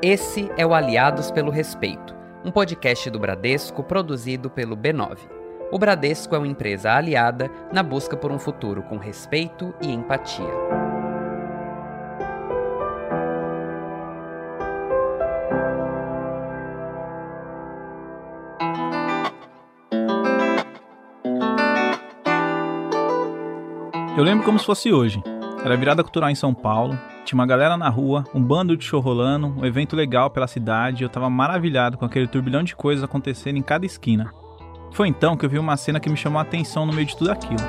Esse é o Aliados pelo Respeito, um podcast do Bradesco produzido pelo B9. O Bradesco é uma empresa aliada na busca por um futuro com respeito e empatia. Eu lembro como se fosse hoje. Era virada cultural em São Paulo, tinha uma galera na rua, um bando de show rolando, um evento legal pela cidade e eu tava maravilhado com aquele turbilhão de coisas acontecendo em cada esquina. Foi então que eu vi uma cena que me chamou a atenção no meio de tudo aquilo.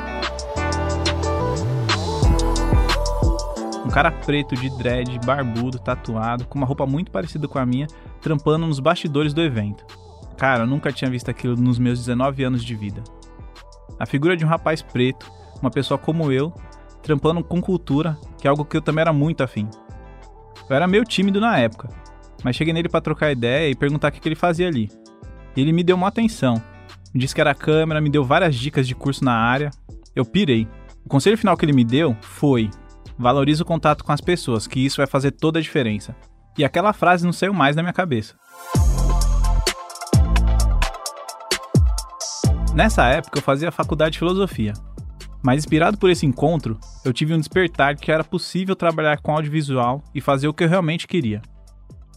Um cara preto de dread, barbudo, tatuado, com uma roupa muito parecida com a minha, trampando nos bastidores do evento. Cara, eu nunca tinha visto aquilo nos meus 19 anos de vida. A figura de um rapaz preto, uma pessoa como eu, trampando com cultura, que é algo que eu também era muito afim. Eu era meio tímido na época, mas cheguei nele para trocar ideia e perguntar o que ele fazia ali. E ele me deu uma atenção. Me disse que era câmera, me deu várias dicas de curso na área. Eu pirei. O conselho final que ele me deu foi: valorize o contato com as pessoas, que isso vai fazer toda a diferença. E aquela frase não saiu mais da minha cabeça. Nessa época eu fazia faculdade de filosofia mas inspirado por esse encontro, eu tive um despertar de que era possível trabalhar com audiovisual e fazer o que eu realmente queria.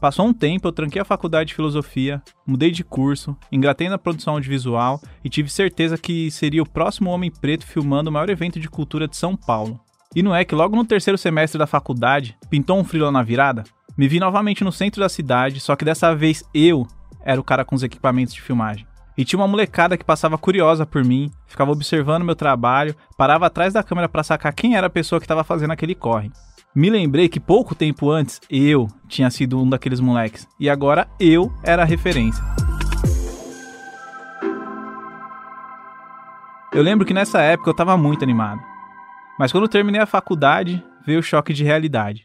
Passou um tempo, eu tranquei a faculdade de filosofia, mudei de curso, engratei na produção audiovisual e tive certeza que seria o próximo homem preto filmando o maior evento de cultura de São Paulo. E não é que logo no terceiro semestre da faculdade, pintou um frio na virada? Me vi novamente no centro da cidade, só que dessa vez eu era o cara com os equipamentos de filmagem. E tinha uma molecada que passava curiosa por mim, ficava observando meu trabalho, parava atrás da câmera para sacar quem era a pessoa que estava fazendo aquele corre. Me lembrei que pouco tempo antes eu tinha sido um daqueles moleques e agora eu era a referência. Eu lembro que nessa época eu estava muito animado. Mas quando terminei a faculdade, veio o choque de realidade.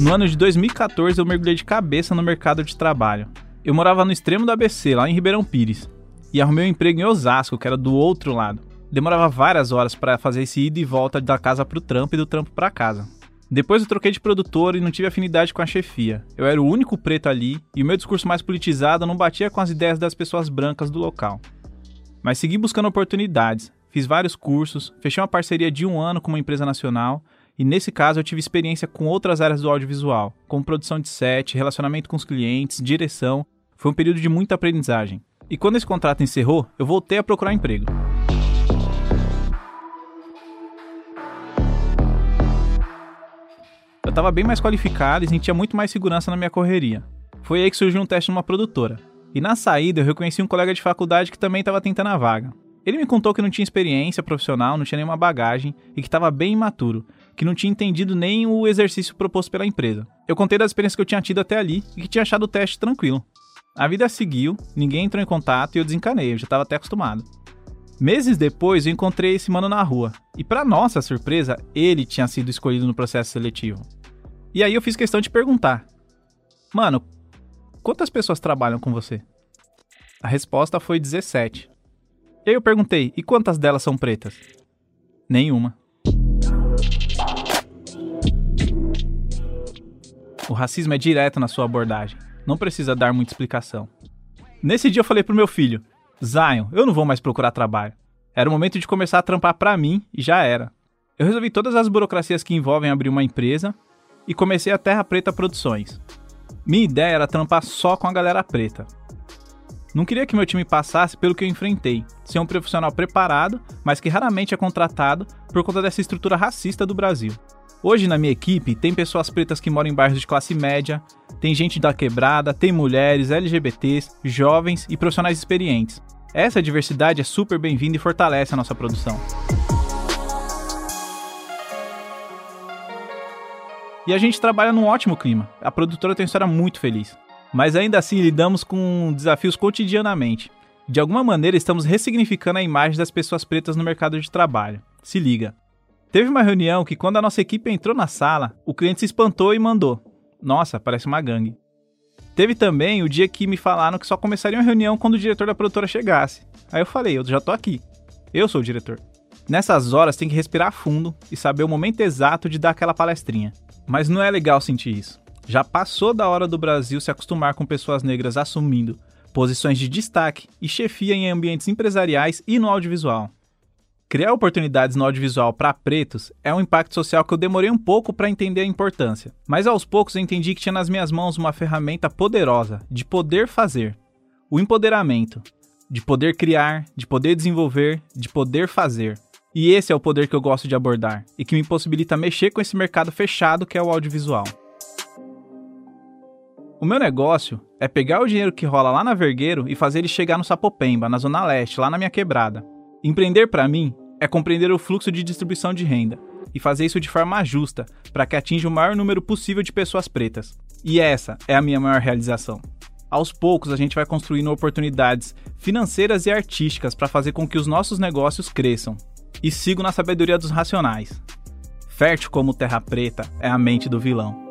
No ano de 2014, eu mergulhei de cabeça no mercado de trabalho. Eu morava no extremo do ABC, lá em Ribeirão Pires, e arrumei um emprego em Osasco, que era do outro lado. Demorava várias horas para fazer esse ida e volta da casa pro trampo e do trampo para casa. Depois eu troquei de produtor e não tive afinidade com a chefia. Eu era o único preto ali e o meu discurso mais politizado não batia com as ideias das pessoas brancas do local. Mas segui buscando oportunidades, fiz vários cursos, fechei uma parceria de um ano com uma empresa nacional e nesse caso eu tive experiência com outras áreas do audiovisual, como produção de set, relacionamento com os clientes, direção. Foi um período de muita aprendizagem. E quando esse contrato encerrou, eu voltei a procurar emprego. Eu estava bem mais qualificado e sentia muito mais segurança na minha correria. Foi aí que surgiu um teste numa produtora. E na saída eu reconheci um colega de faculdade que também estava tentando a vaga. Ele me contou que não tinha experiência profissional, não tinha nenhuma bagagem e que estava bem imaturo, que não tinha entendido nem o exercício proposto pela empresa. Eu contei das experiências que eu tinha tido até ali e que tinha achado o teste tranquilo. A vida seguiu, ninguém entrou em contato e eu desencanei, eu já estava até acostumado. Meses depois eu encontrei esse mano na rua, e para nossa surpresa, ele tinha sido escolhido no processo seletivo. E aí eu fiz questão de perguntar: Mano, quantas pessoas trabalham com você? A resposta foi 17. E aí eu perguntei: e quantas delas são pretas? Nenhuma. O racismo é direto na sua abordagem. Não precisa dar muita explicação. Nesse dia eu falei pro meu filho: Zion, eu não vou mais procurar trabalho. Era o momento de começar a trampar para mim e já era. Eu resolvi todas as burocracias que envolvem abrir uma empresa e comecei a Terra Preta Produções. Minha ideia era trampar só com a galera preta. Não queria que meu time passasse pelo que eu enfrentei, ser um profissional preparado, mas que raramente é contratado por conta dessa estrutura racista do Brasil. Hoje na minha equipe tem pessoas pretas que moram em bairros de classe média, tem gente da quebrada, tem mulheres, LGBTs, jovens e profissionais experientes. Essa diversidade é super bem-vinda e fortalece a nossa produção. E a gente trabalha num ótimo clima. A produtora tem uma história muito feliz. Mas ainda assim lidamos com desafios cotidianamente. De alguma maneira estamos ressignificando a imagem das pessoas pretas no mercado de trabalho. Se liga. Teve uma reunião que quando a nossa equipe entrou na sala, o cliente se espantou e mandou: "Nossa, parece uma gangue". Teve também o dia que me falaram que só começaria uma reunião quando o diretor da produtora chegasse. Aí eu falei: "Eu já tô aqui. Eu sou o diretor". Nessas horas tem que respirar fundo e saber o momento exato de dar aquela palestrinha. Mas não é legal sentir isso. Já passou da hora do Brasil se acostumar com pessoas negras assumindo posições de destaque e chefia em ambientes empresariais e no audiovisual. Criar oportunidades no audiovisual para pretos é um impacto social que eu demorei um pouco para entender a importância, mas aos poucos entendi que tinha nas minhas mãos uma ferramenta poderosa de poder fazer. O empoderamento, de poder criar, de poder desenvolver, de poder fazer. E esse é o poder que eu gosto de abordar e que me possibilita mexer com esse mercado fechado que é o audiovisual. O meu negócio é pegar o dinheiro que rola lá na Vergueiro e fazer ele chegar no Sapopemba, na Zona Leste, lá na minha quebrada. Empreender para mim é compreender o fluxo de distribuição de renda e fazer isso de forma justa, para que atinja o maior número possível de pessoas pretas. E essa é a minha maior realização. Aos poucos, a gente vai construindo oportunidades financeiras e artísticas para fazer com que os nossos negócios cresçam. E sigo na sabedoria dos racionais. Fértil como terra preta é a mente do vilão.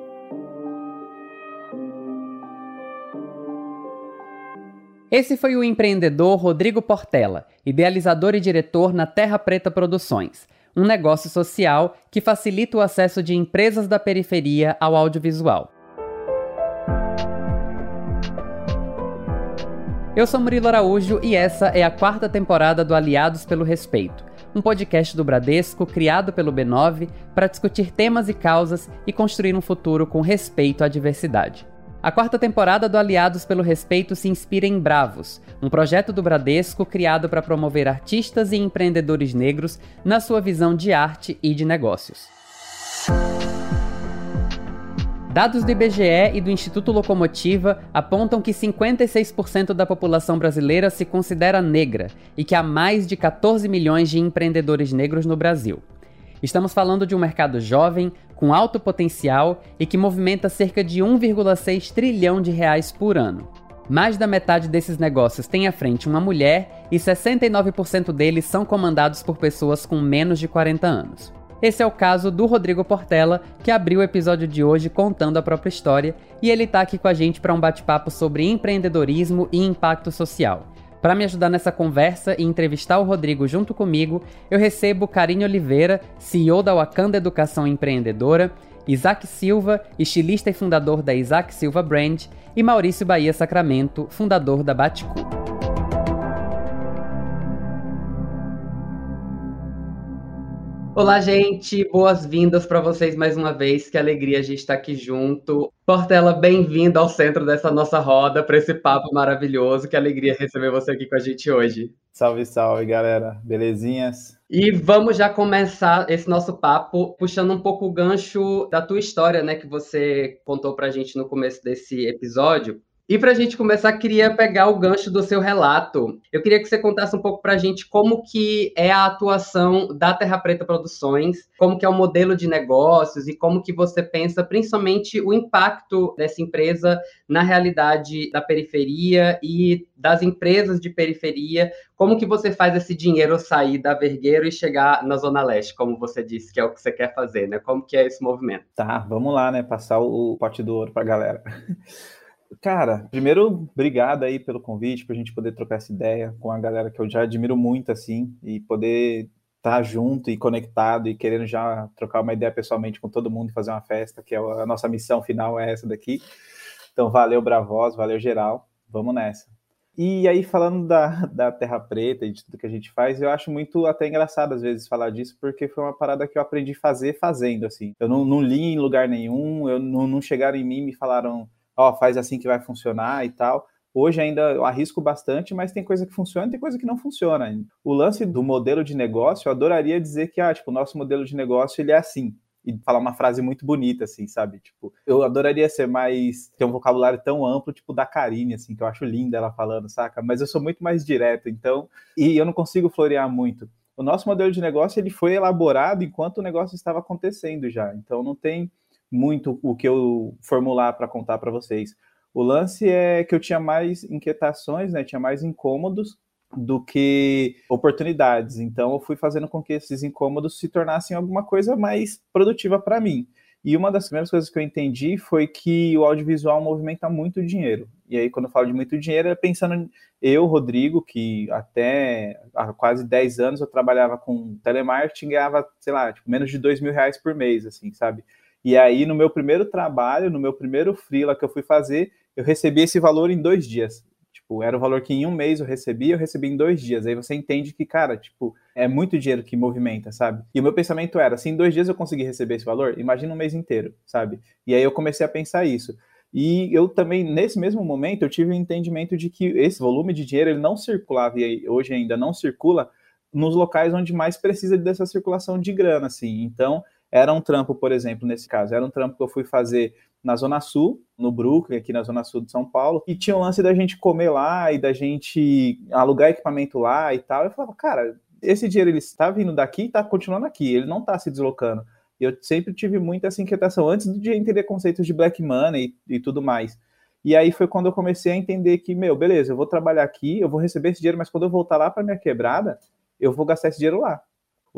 Esse foi o empreendedor Rodrigo Portela, idealizador e diretor na Terra Preta Produções, um negócio social que facilita o acesso de empresas da periferia ao audiovisual. Eu sou Murilo Araújo e essa é a quarta temporada do Aliados pelo Respeito, um podcast do Bradesco criado pelo B9 para discutir temas e causas e construir um futuro com respeito à diversidade. A quarta temporada do Aliados pelo Respeito se inspira em Bravos, um projeto do Bradesco criado para promover artistas e empreendedores negros na sua visão de arte e de negócios. Dados do IBGE e do Instituto Locomotiva apontam que 56% da população brasileira se considera negra e que há mais de 14 milhões de empreendedores negros no Brasil. Estamos falando de um mercado jovem, com alto potencial e que movimenta cerca de 1,6 trilhão de reais por ano. Mais da metade desses negócios tem à frente uma mulher e 69% deles são comandados por pessoas com menos de 40 anos. Esse é o caso do Rodrigo Portela, que abriu o episódio de hoje contando a própria história, e ele está aqui com a gente para um bate-papo sobre empreendedorismo e impacto social. Para me ajudar nessa conversa e entrevistar o Rodrigo junto comigo, eu recebo Karine Oliveira, CEO da Wakanda Educação Empreendedora, Isaac Silva, estilista e fundador da Isaac Silva Brand, e Maurício Bahia Sacramento, fundador da Baticu. Olá, gente, boas-vindas para vocês mais uma vez. Que alegria a gente estar tá aqui junto. Portela, bem-vindo ao centro dessa nossa roda, para esse papo maravilhoso. Que alegria receber você aqui com a gente hoje. Salve, salve, galera. Belezinhas? E vamos já começar esse nosso papo puxando um pouco o gancho da tua história, né, que você contou para a gente no começo desse episódio. E para a gente começar, queria pegar o gancho do seu relato. Eu queria que você contasse um pouco para a gente como que é a atuação da Terra Preta Produções, como que é o modelo de negócios e como que você pensa, principalmente, o impacto dessa empresa na realidade da periferia e das empresas de periferia, como que você faz esse dinheiro sair da Vergueiro e chegar na Zona Leste, como você disse, que é o que você quer fazer, né? Como que é esse movimento? Tá, vamos lá, né? Passar o pote do ouro para a galera. Cara, primeiro, obrigado aí pelo convite, para a gente poder trocar essa ideia com a galera que eu já admiro muito, assim, e poder estar tá junto e conectado e querendo já trocar uma ideia pessoalmente com todo mundo e fazer uma festa, que é a nossa missão final é essa daqui. Então, valeu, Bravos, valeu, geral, vamos nessa. E aí, falando da, da Terra Preta e de tudo que a gente faz, eu acho muito até engraçado às vezes falar disso, porque foi uma parada que eu aprendi a fazer fazendo, assim. Eu não, não li em lugar nenhum, eu não, não chegaram em mim e me falaram ó, faz assim que vai funcionar e tal. Hoje ainda eu arrisco bastante, mas tem coisa que funciona e tem coisa que não funciona. O lance do modelo de negócio, eu adoraria dizer que, ah, tipo, o nosso modelo de negócio, ele é assim. E falar uma frase muito bonita, assim, sabe? Tipo, eu adoraria ser mais, ter um vocabulário tão amplo, tipo, da Karine, assim, que eu acho linda ela falando, saca? Mas eu sou muito mais direto, então, e eu não consigo florear muito. O nosso modelo de negócio, ele foi elaborado enquanto o negócio estava acontecendo já. Então, não tem muito o que eu formular para contar para vocês. O lance é que eu tinha mais inquietações, né? Tinha mais incômodos do que oportunidades. Então eu fui fazendo com que esses incômodos se tornassem alguma coisa mais produtiva para mim. E uma das primeiras coisas que eu entendi foi que o audiovisual movimenta muito dinheiro. E aí, quando eu falo de muito dinheiro, é pensando eu, Rodrigo, que até há quase 10 anos eu trabalhava com telemarketing, ganhava, sei lá, tipo, menos de dois mil reais por mês, assim, sabe? E aí, no meu primeiro trabalho, no meu primeiro freela que eu fui fazer, eu recebi esse valor em dois dias. Tipo, era o valor que em um mês eu recebi, eu recebi em dois dias. Aí você entende que, cara, tipo, é muito dinheiro que movimenta, sabe? E o meu pensamento era, se em dois dias eu conseguir receber esse valor, imagina um mês inteiro, sabe? E aí eu comecei a pensar isso. E eu também, nesse mesmo momento, eu tive o um entendimento de que esse volume de dinheiro, ele não circulava, e hoje ainda não circula, nos locais onde mais precisa dessa circulação de grana, assim. Então, era um trampo, por exemplo, nesse caso, era um trampo que eu fui fazer na Zona Sul, no Brooklyn, aqui na Zona Sul de São Paulo, e tinha o lance da gente comer lá e da gente alugar equipamento lá e tal. Eu falava, cara, esse dinheiro ele está vindo daqui e está continuando aqui, ele não está se deslocando. E eu sempre tive muita essa inquietação antes de entender conceitos de black money e, e tudo mais. E aí foi quando eu comecei a entender que, meu, beleza, eu vou trabalhar aqui, eu vou receber esse dinheiro, mas quando eu voltar lá para minha quebrada, eu vou gastar esse dinheiro lá.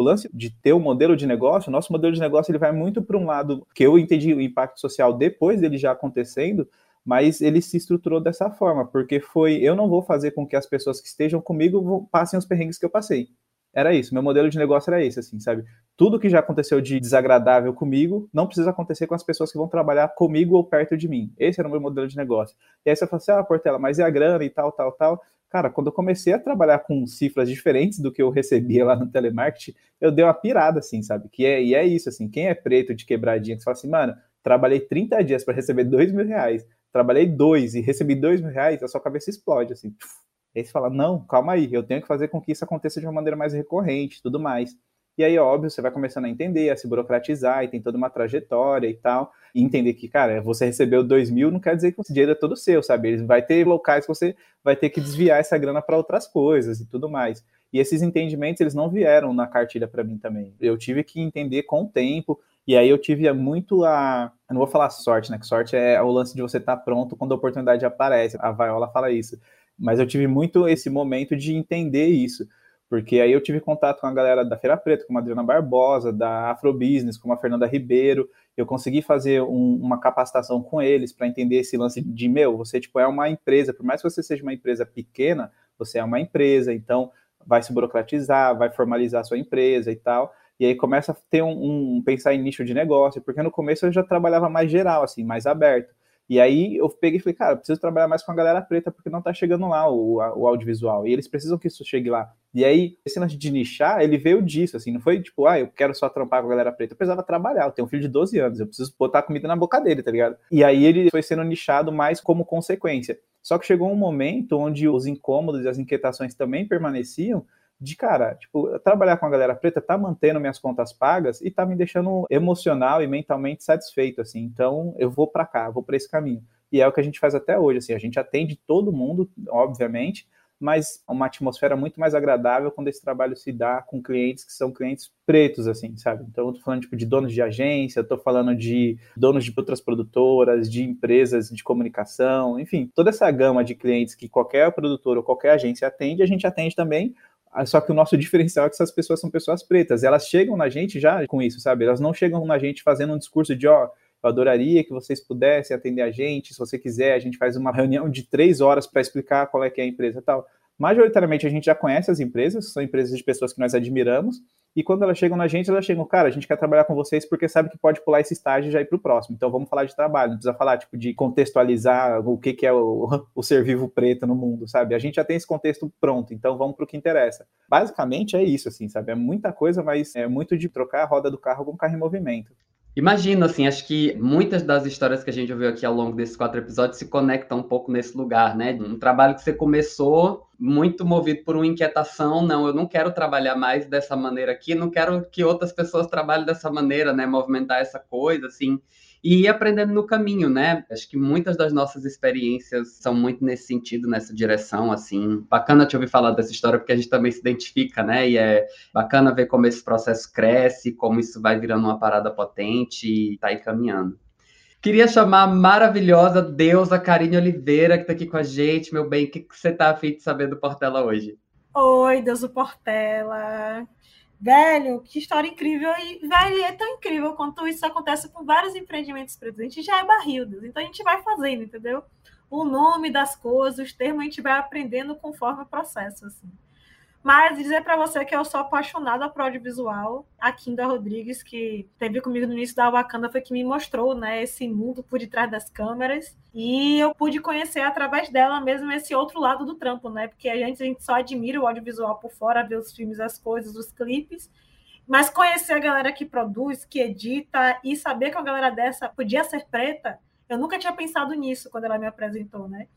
O lance de ter um modelo de negócio, o nosso modelo de negócio ele vai muito para um lado que eu entendi o impacto social depois dele já acontecendo, mas ele se estruturou dessa forma, porque foi eu não vou fazer com que as pessoas que estejam comigo passem os perrengues que eu passei. Era isso, meu modelo de negócio era esse, assim, sabe? Tudo que já aconteceu de desagradável comigo não precisa acontecer com as pessoas que vão trabalhar comigo ou perto de mim. Esse era o meu modelo de negócio. E aí você fala assim, ah, Portela, mas e a grana e tal, tal, tal? Cara, quando eu comecei a trabalhar com cifras diferentes do que eu recebia lá no telemarketing, eu dei uma pirada, assim, sabe? Que é, e é isso, assim, quem é preto de quebradinha, que fala assim, mano, trabalhei 30 dias para receber 2 mil reais, trabalhei dois e recebi 2 mil reais, a sua cabeça explode, assim. Aí você fala, não, calma aí, eu tenho que fazer com que isso aconteça de uma maneira mais recorrente, tudo mais. E aí, óbvio, você vai começando a entender, a se burocratizar, e tem toda uma trajetória e tal. E entender que, cara, você recebeu 2 mil, não quer dizer que o dinheiro é todo seu, sabe? Vai ter locais que você vai ter que desviar essa grana para outras coisas e tudo mais. E esses entendimentos, eles não vieram na cartilha para mim também. Eu tive que entender com o tempo, e aí eu tive muito a. Eu não vou falar sorte, né? Que sorte é o lance de você estar tá pronto quando a oportunidade aparece. A Viola fala isso. Mas eu tive muito esse momento de entender isso porque aí eu tive contato com a galera da Feira Preta, com a Adriana Barbosa, da Afrobusiness, com a Fernanda Ribeiro, eu consegui fazer um, uma capacitação com eles para entender esse lance de, meu, você tipo é uma empresa, por mais que você seja uma empresa pequena, você é uma empresa, então vai se burocratizar, vai formalizar a sua empresa e tal, e aí começa a ter um, um pensar em nicho de negócio, porque no começo eu já trabalhava mais geral, assim, mais aberto. E aí eu peguei e falei, cara, preciso trabalhar mais com a galera preta porque não tá chegando lá o, o audiovisual. E eles precisam que isso chegue lá. E aí, esse lance de nichar, ele veio disso, assim, não foi tipo, ah, eu quero só trampar com a galera preta. Eu precisava trabalhar, eu tenho um filho de 12 anos, eu preciso botar comida na boca dele, tá ligado? E aí ele foi sendo nichado mais como consequência. Só que chegou um momento onde os incômodos e as inquietações também permaneciam, de cara, tipo, trabalhar com a galera preta tá mantendo minhas contas pagas e tá me deixando emocional e mentalmente satisfeito, assim. Então, eu vou para cá, vou para esse caminho. E é o que a gente faz até hoje, assim, a gente atende todo mundo, obviamente, mas uma atmosfera muito mais agradável quando esse trabalho se dá com clientes que são clientes pretos, assim, sabe? Então, eu tô falando, tipo, de donos de agência, tô falando de donos de outras produtoras, de empresas de comunicação, enfim, toda essa gama de clientes que qualquer produtor ou qualquer agência atende, a gente atende também só que o nosso diferencial é que essas pessoas são pessoas pretas. Elas chegam na gente já com isso, sabe? Elas não chegam na gente fazendo um discurso de, ó, eu adoraria que vocês pudessem atender a gente. Se você quiser, a gente faz uma reunião de três horas para explicar qual é que é a empresa e tal. Majoritariamente a gente já conhece as empresas, são empresas de pessoas que nós admiramos, e quando elas chegam na gente, elas chegam, cara, a gente quer trabalhar com vocês porque sabe que pode pular esse estágio e já ir para o próximo. Então vamos falar de trabalho, não precisa falar tipo de contextualizar o que, que é o, o ser vivo preto no mundo, sabe? A gente já tem esse contexto pronto, então vamos para o que interessa. Basicamente é isso, assim, sabe? É muita coisa, mas é muito de trocar a roda do carro com o carro em movimento. Imagino, assim, acho que muitas das histórias que a gente ouviu aqui ao longo desses quatro episódios se conectam um pouco nesse lugar, né? Um trabalho que você começou muito movido por uma inquietação, não, eu não quero trabalhar mais dessa maneira aqui, não quero que outras pessoas trabalhem dessa maneira, né? Movimentar essa coisa, assim e ir aprendendo no caminho, né? Acho que muitas das nossas experiências são muito nesse sentido, nessa direção, assim. Bacana te ouvir falar dessa história, porque a gente também se identifica, né? E é bacana ver como esse processo cresce, como isso vai virando uma parada potente e tá aí caminhando. Queria chamar a maravilhosa deusa Karine Oliveira, que está aqui com a gente. Meu bem, o que, que você está afim de saber do Portela hoje? Oi, Deus do Portela. Velho, que história incrível. E, velho, é tão incrível quanto isso acontece com vários empreendimentos pretos. A gente já é barril, então a gente vai fazendo, entendeu? O nome das coisas, os termos, a gente vai aprendendo conforme o processo, assim. Mas dizer para você que eu sou apaixonada por audiovisual. A Kinda Rodrigues, que teve comigo no início da Wakanda, foi que me mostrou né, esse mundo por detrás das câmeras. E eu pude conhecer através dela mesmo esse outro lado do trampo, né? Porque a gente, a gente só admira o audiovisual por fora, ver os filmes, as coisas, os clipes. Mas conhecer a galera que produz, que edita e saber que uma galera dessa podia ser preta, eu nunca tinha pensado nisso quando ela me apresentou, né?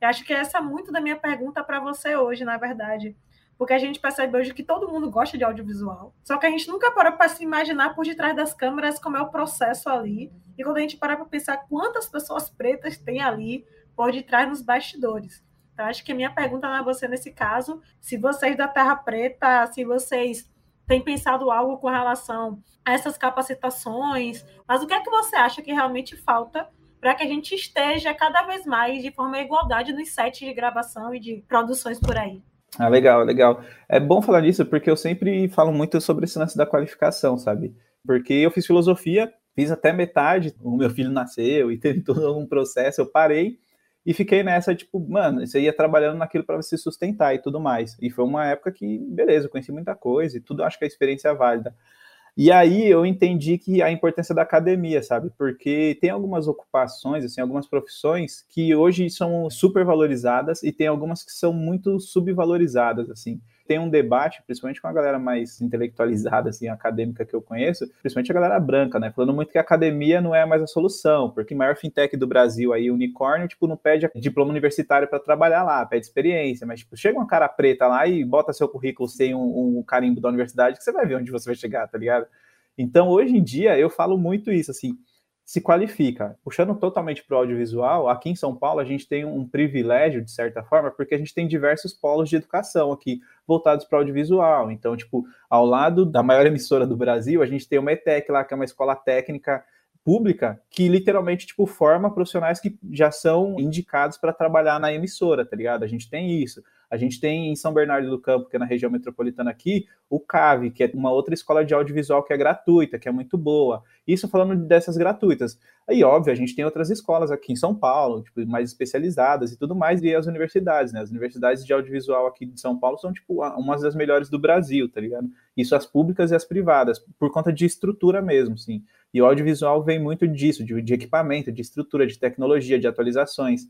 Eu acho que essa é muito da minha pergunta para você hoje, na verdade porque a gente percebe hoje que todo mundo gosta de audiovisual. Só que a gente nunca parou para se imaginar por detrás das câmeras como é o processo ali. E quando a gente para para pensar quantas pessoas pretas tem ali por detrás nos bastidores. Então, acho que a minha pergunta a você nesse caso, se vocês da Terra Preta, se vocês têm pensado algo com relação a essas capacitações, mas o que é que você acha que realmente falta para que a gente esteja cada vez mais de forma igualdade nos sets de gravação e de produções por aí? Ah, legal, legal. É bom falar nisso porque eu sempre falo muito sobre esse lance da qualificação, sabe? Porque eu fiz filosofia, fiz até metade, o meu filho nasceu e teve todo um processo, eu parei e fiquei nessa, tipo, mano, você ia trabalhando naquilo para se sustentar e tudo mais. E foi uma época que, beleza, eu conheci muita coisa e tudo, acho que a experiência é válida. E aí eu entendi que a importância da academia, sabe? Porque tem algumas ocupações, assim, algumas profissões que hoje são super valorizadas e tem algumas que são muito subvalorizadas, assim tem um debate, principalmente com a galera mais intelectualizada, assim, acadêmica que eu conheço, principalmente a galera branca, né? Falando muito que a academia não é mais a solução, porque maior fintech do Brasil aí, unicórnio, tipo, não pede diploma universitário para trabalhar lá, pede experiência, mas, tipo, chega uma cara preta lá e bota seu currículo sem um, um carimbo da universidade, que você vai ver onde você vai chegar, tá ligado? Então, hoje em dia, eu falo muito isso, assim, se qualifica. Puxando totalmente para o audiovisual, aqui em São Paulo a gente tem um privilégio, de certa forma, porque a gente tem diversos polos de educação aqui voltados para o audiovisual. Então, tipo, ao lado da maior emissora do Brasil, a gente tem uma ETEC lá, que é uma escola técnica pública que literalmente tipo forma profissionais que já são indicados para trabalhar na emissora, tá ligado? A gente tem isso. A gente tem em São Bernardo do Campo, que é na região metropolitana aqui, o CAVE, que é uma outra escola de audiovisual que é gratuita, que é muito boa. Isso falando dessas gratuitas. Aí, óbvio, a gente tem outras escolas aqui em São Paulo, tipo, mais especializadas e tudo mais, e as universidades, né? As universidades de audiovisual aqui de São Paulo são, tipo, umas das melhores do Brasil, tá ligado? Isso as públicas e as privadas, por conta de estrutura mesmo, sim. E o audiovisual vem muito disso, de, de equipamento, de estrutura, de tecnologia, de atualizações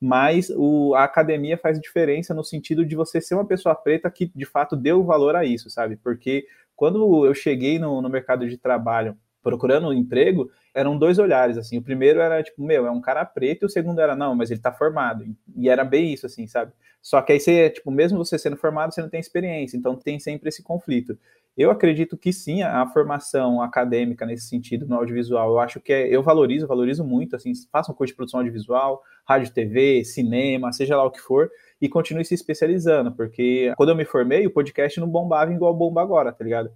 mas o, a academia faz diferença no sentido de você ser uma pessoa preta que de fato deu valor a isso, sabe? Porque quando eu cheguei no, no mercado de trabalho procurando um emprego, eram dois olhares, assim. O primeiro era, tipo, meu, é um cara preto, e o segundo era, não, mas ele tá formado. E era bem isso, assim, sabe? Só que aí você, tipo, mesmo você sendo formado, você não tem experiência, então tem sempre esse conflito. Eu acredito que sim, a, a formação acadêmica nesse sentido no audiovisual, eu acho que é, eu valorizo, valorizo muito, assim, faça um curso de produção audiovisual, rádio, TV, cinema, seja lá o que for, e continue se especializando, porque quando eu me formei, o podcast não bombava igual bomba agora, tá ligado?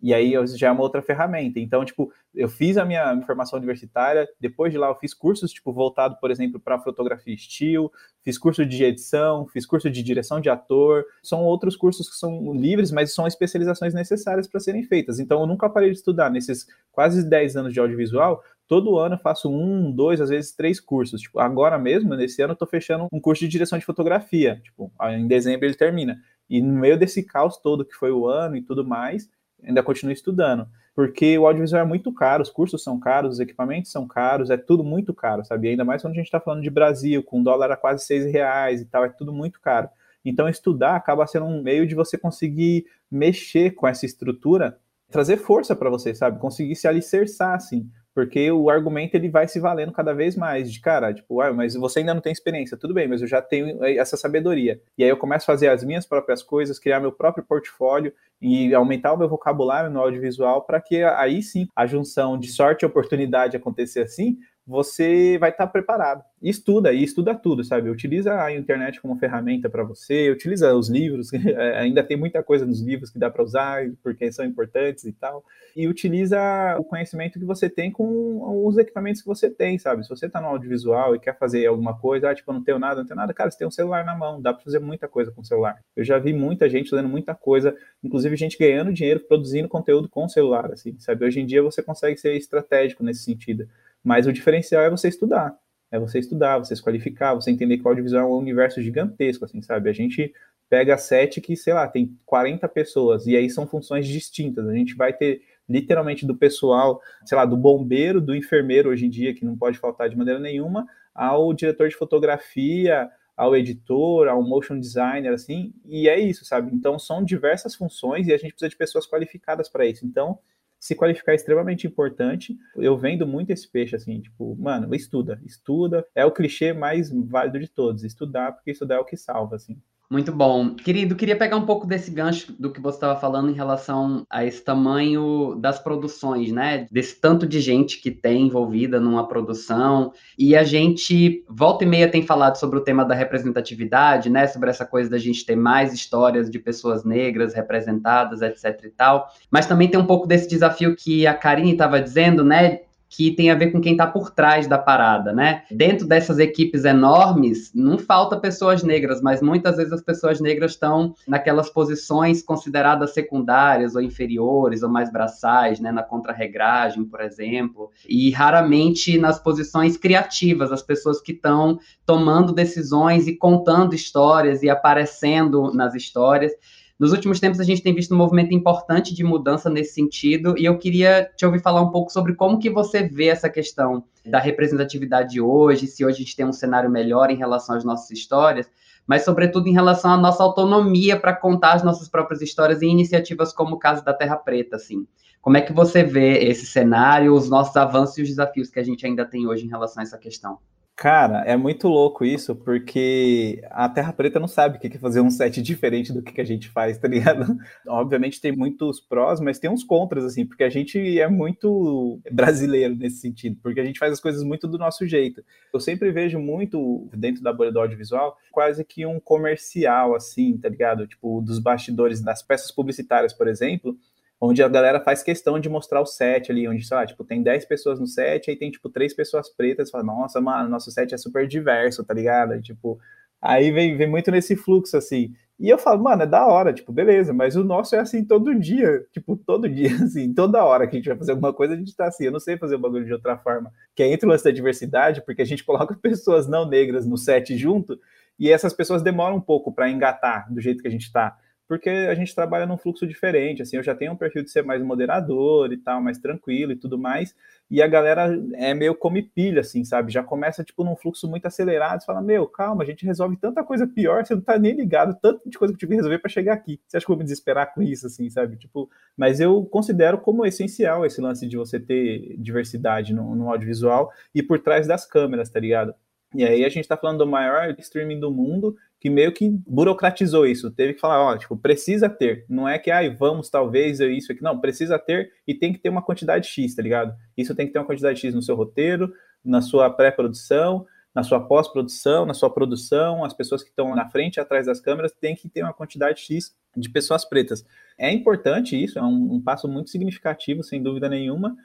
E aí já é uma outra ferramenta. Então, tipo, eu fiz a minha formação universitária, depois de lá eu fiz cursos, tipo, voltado, por exemplo, para fotografia estilo, fiz curso de edição, fiz curso de direção de ator. São outros cursos que são livres, mas são especializações necessárias para serem feitas. Então, eu nunca parei de estudar. Nesses quase 10 anos de audiovisual, todo ano eu faço um, dois, às vezes três cursos. Tipo, agora mesmo, nesse ano, eu estou fechando um curso de direção de fotografia. Tipo, em dezembro ele termina. E no meio desse caos todo que foi o ano e tudo mais, ainda continuo estudando. Porque o audiovisual é muito caro, os cursos são caros, os equipamentos são caros, é tudo muito caro, sabe? Ainda mais quando a gente está falando de Brasil, com dólar a quase seis reais e tal, é tudo muito caro. Então, estudar acaba sendo um meio de você conseguir mexer com essa estrutura, trazer força para você, sabe? Conseguir se alicerçar, assim porque o argumento ele vai se valendo cada vez mais de cara, tipo, ah, mas você ainda não tem experiência, tudo bem, mas eu já tenho essa sabedoria. E aí eu começo a fazer as minhas próprias coisas, criar meu próprio portfólio e aumentar o meu vocabulário no audiovisual para que aí sim a junção de sorte e oportunidade acontecer assim, você vai estar tá preparado. Estuda, e estuda tudo, sabe? Utiliza a internet como ferramenta para você, utiliza os livros, é, ainda tem muita coisa nos livros que dá para usar, porque são importantes e tal. E utiliza o conhecimento que você tem com os equipamentos que você tem, sabe? Se você está no audiovisual e quer fazer alguma coisa, ah, tipo, não tenho nada, não tenho nada, cara, você tem um celular na mão, dá para fazer muita coisa com o celular. Eu já vi muita gente fazendo muita coisa, inclusive gente ganhando dinheiro produzindo conteúdo com o celular, assim, sabe? Hoje em dia você consegue ser estratégico nesse sentido. Mas o diferencial é você estudar. é você estudar, você se qualificar, você entender que o audiovisual é um universo gigantesco, assim, sabe? A gente pega sete que, sei lá, tem 40 pessoas, e aí são funções distintas. A gente vai ter literalmente do pessoal, sei lá, do bombeiro, do enfermeiro hoje em dia, que não pode faltar de maneira nenhuma, ao diretor de fotografia, ao editor, ao motion designer, assim, e é isso, sabe? Então são diversas funções e a gente precisa de pessoas qualificadas para isso. Então, se qualificar é extremamente importante. Eu vendo muito esse peixe assim, tipo, mano, estuda, estuda. É o clichê mais válido de todos, estudar, porque estudar é o que salva, assim. Muito bom. Querido, queria pegar um pouco desse gancho do que você estava falando em relação a esse tamanho das produções, né? Desse tanto de gente que tem envolvida numa produção. E a gente, volta e meia, tem falado sobre o tema da representatividade, né? Sobre essa coisa da gente ter mais histórias de pessoas negras representadas, etc e tal. Mas também tem um pouco desse desafio que a Karine estava dizendo, né? Que tem a ver com quem está por trás da parada, né? Dentro dessas equipes enormes, não falta pessoas negras, mas muitas vezes as pessoas negras estão naquelas posições consideradas secundárias ou inferiores ou mais braçais, né? Na contrarregragem, por exemplo, e raramente nas posições criativas, as pessoas que estão tomando decisões e contando histórias e aparecendo nas histórias. Nos últimos tempos, a gente tem visto um movimento importante de mudança nesse sentido, e eu queria te ouvir falar um pouco sobre como que você vê essa questão da representatividade hoje, se hoje a gente tem um cenário melhor em relação às nossas histórias, mas sobretudo em relação à nossa autonomia para contar as nossas próprias histórias em iniciativas como o caso da Terra Preta, assim. Como é que você vê esse cenário, os nossos avanços e os desafios que a gente ainda tem hoje em relação a essa questão? Cara, é muito louco isso, porque a Terra Preta não sabe o que é fazer um set diferente do que a gente faz, tá ligado? Obviamente tem muitos prós, mas tem uns contras, assim, porque a gente é muito brasileiro nesse sentido, porque a gente faz as coisas muito do nosso jeito. Eu sempre vejo muito, dentro da bolha do audiovisual, quase que um comercial, assim, tá ligado? Tipo, dos bastidores das peças publicitárias, por exemplo, onde a galera faz questão de mostrar o set ali, onde, sei lá, tipo, tem 10 pessoas no set, aí tem, tipo, três pessoas pretas, fala, nossa, mano, nosso set é super diverso, tá ligado? Tipo, aí vem, vem muito nesse fluxo, assim. E eu falo, mano, é da hora, tipo, beleza, mas o nosso é assim todo dia, tipo, todo dia, assim, toda hora que a gente vai fazer alguma coisa, a gente tá assim, eu não sei fazer o bagulho de outra forma, que é entre o lance da diversidade, porque a gente coloca pessoas não negras no set junto, e essas pessoas demoram um pouco para engatar do jeito que a gente tá porque a gente trabalha num fluxo diferente, assim, eu já tenho um perfil de ser mais moderador e tal, mais tranquilo e tudo mais, e a galera é meio come pilha, assim, sabe, já começa, tipo, num fluxo muito acelerado, você fala, meu, calma, a gente resolve tanta coisa pior, você não tá nem ligado, tanto de coisa que eu tive que resolver para chegar aqui, você acha que eu vou me desesperar com isso, assim, sabe, tipo, mas eu considero como essencial esse lance de você ter diversidade no, no audiovisual e por trás das câmeras, tá ligado? E aí a gente está falando do maior streaming do mundo, que meio que burocratizou isso. Teve que falar, ó, tipo, precisa ter. Não é que, ai, vamos, talvez, isso aqui. Não, precisa ter e tem que ter uma quantidade X, tá ligado? Isso tem que ter uma quantidade X no seu roteiro, na sua pré-produção, na sua pós-produção, na sua produção, as pessoas que estão na frente e atrás das câmeras tem que ter uma quantidade X de pessoas pretas. É importante isso, é um, um passo muito significativo, sem dúvida nenhuma,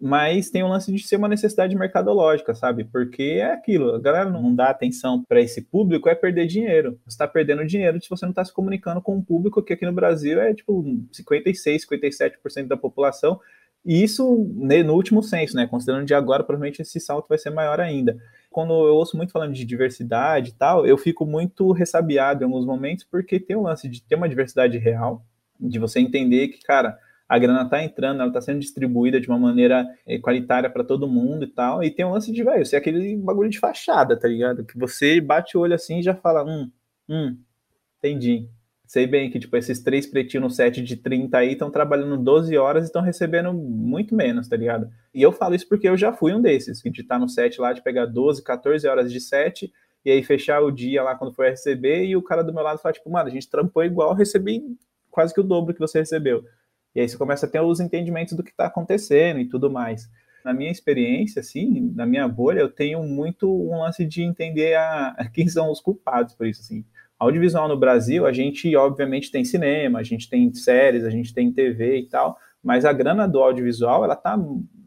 mas tem o lance de ser uma necessidade mercadológica, sabe? Porque é aquilo, a galera não dá atenção para esse público, é perder dinheiro. Você está perdendo dinheiro se você não está se comunicando com um público que aqui no Brasil é tipo 56, 57% da população. E isso né, no último censo, né? Considerando de agora, provavelmente esse salto vai ser maior ainda. Quando eu ouço muito falando de diversidade e tal, eu fico muito ressabiado em alguns momentos, porque tem o lance de ter uma diversidade real, de você entender que, cara, a grana está entrando, ela está sendo distribuída de uma maneira é, qualitária para todo mundo e tal. E tem um lance de, velho, ser aquele bagulho de fachada, tá ligado? Que você bate o olho assim e já fala, hum, hum, entendi. Sei bem que, tipo, esses três pretinhos no set de 30 aí estão trabalhando 12 horas e estão recebendo muito menos, tá ligado? E eu falo isso porque eu já fui um desses, de estar tá no set lá, de pegar 12, 14 horas de set e aí fechar o dia lá quando for receber e o cara do meu lado falar, tipo, mano, a gente trampou igual, recebi quase que o dobro que você recebeu. E aí você começa a ter os entendimentos do que está acontecendo e tudo mais. Na minha experiência, assim, na minha bolha, eu tenho muito um lance de entender a, a quem são os culpados por isso, assim. Audiovisual no Brasil, a gente obviamente tem cinema, a gente tem séries, a gente tem TV e tal, mas a grana do audiovisual, ela tá,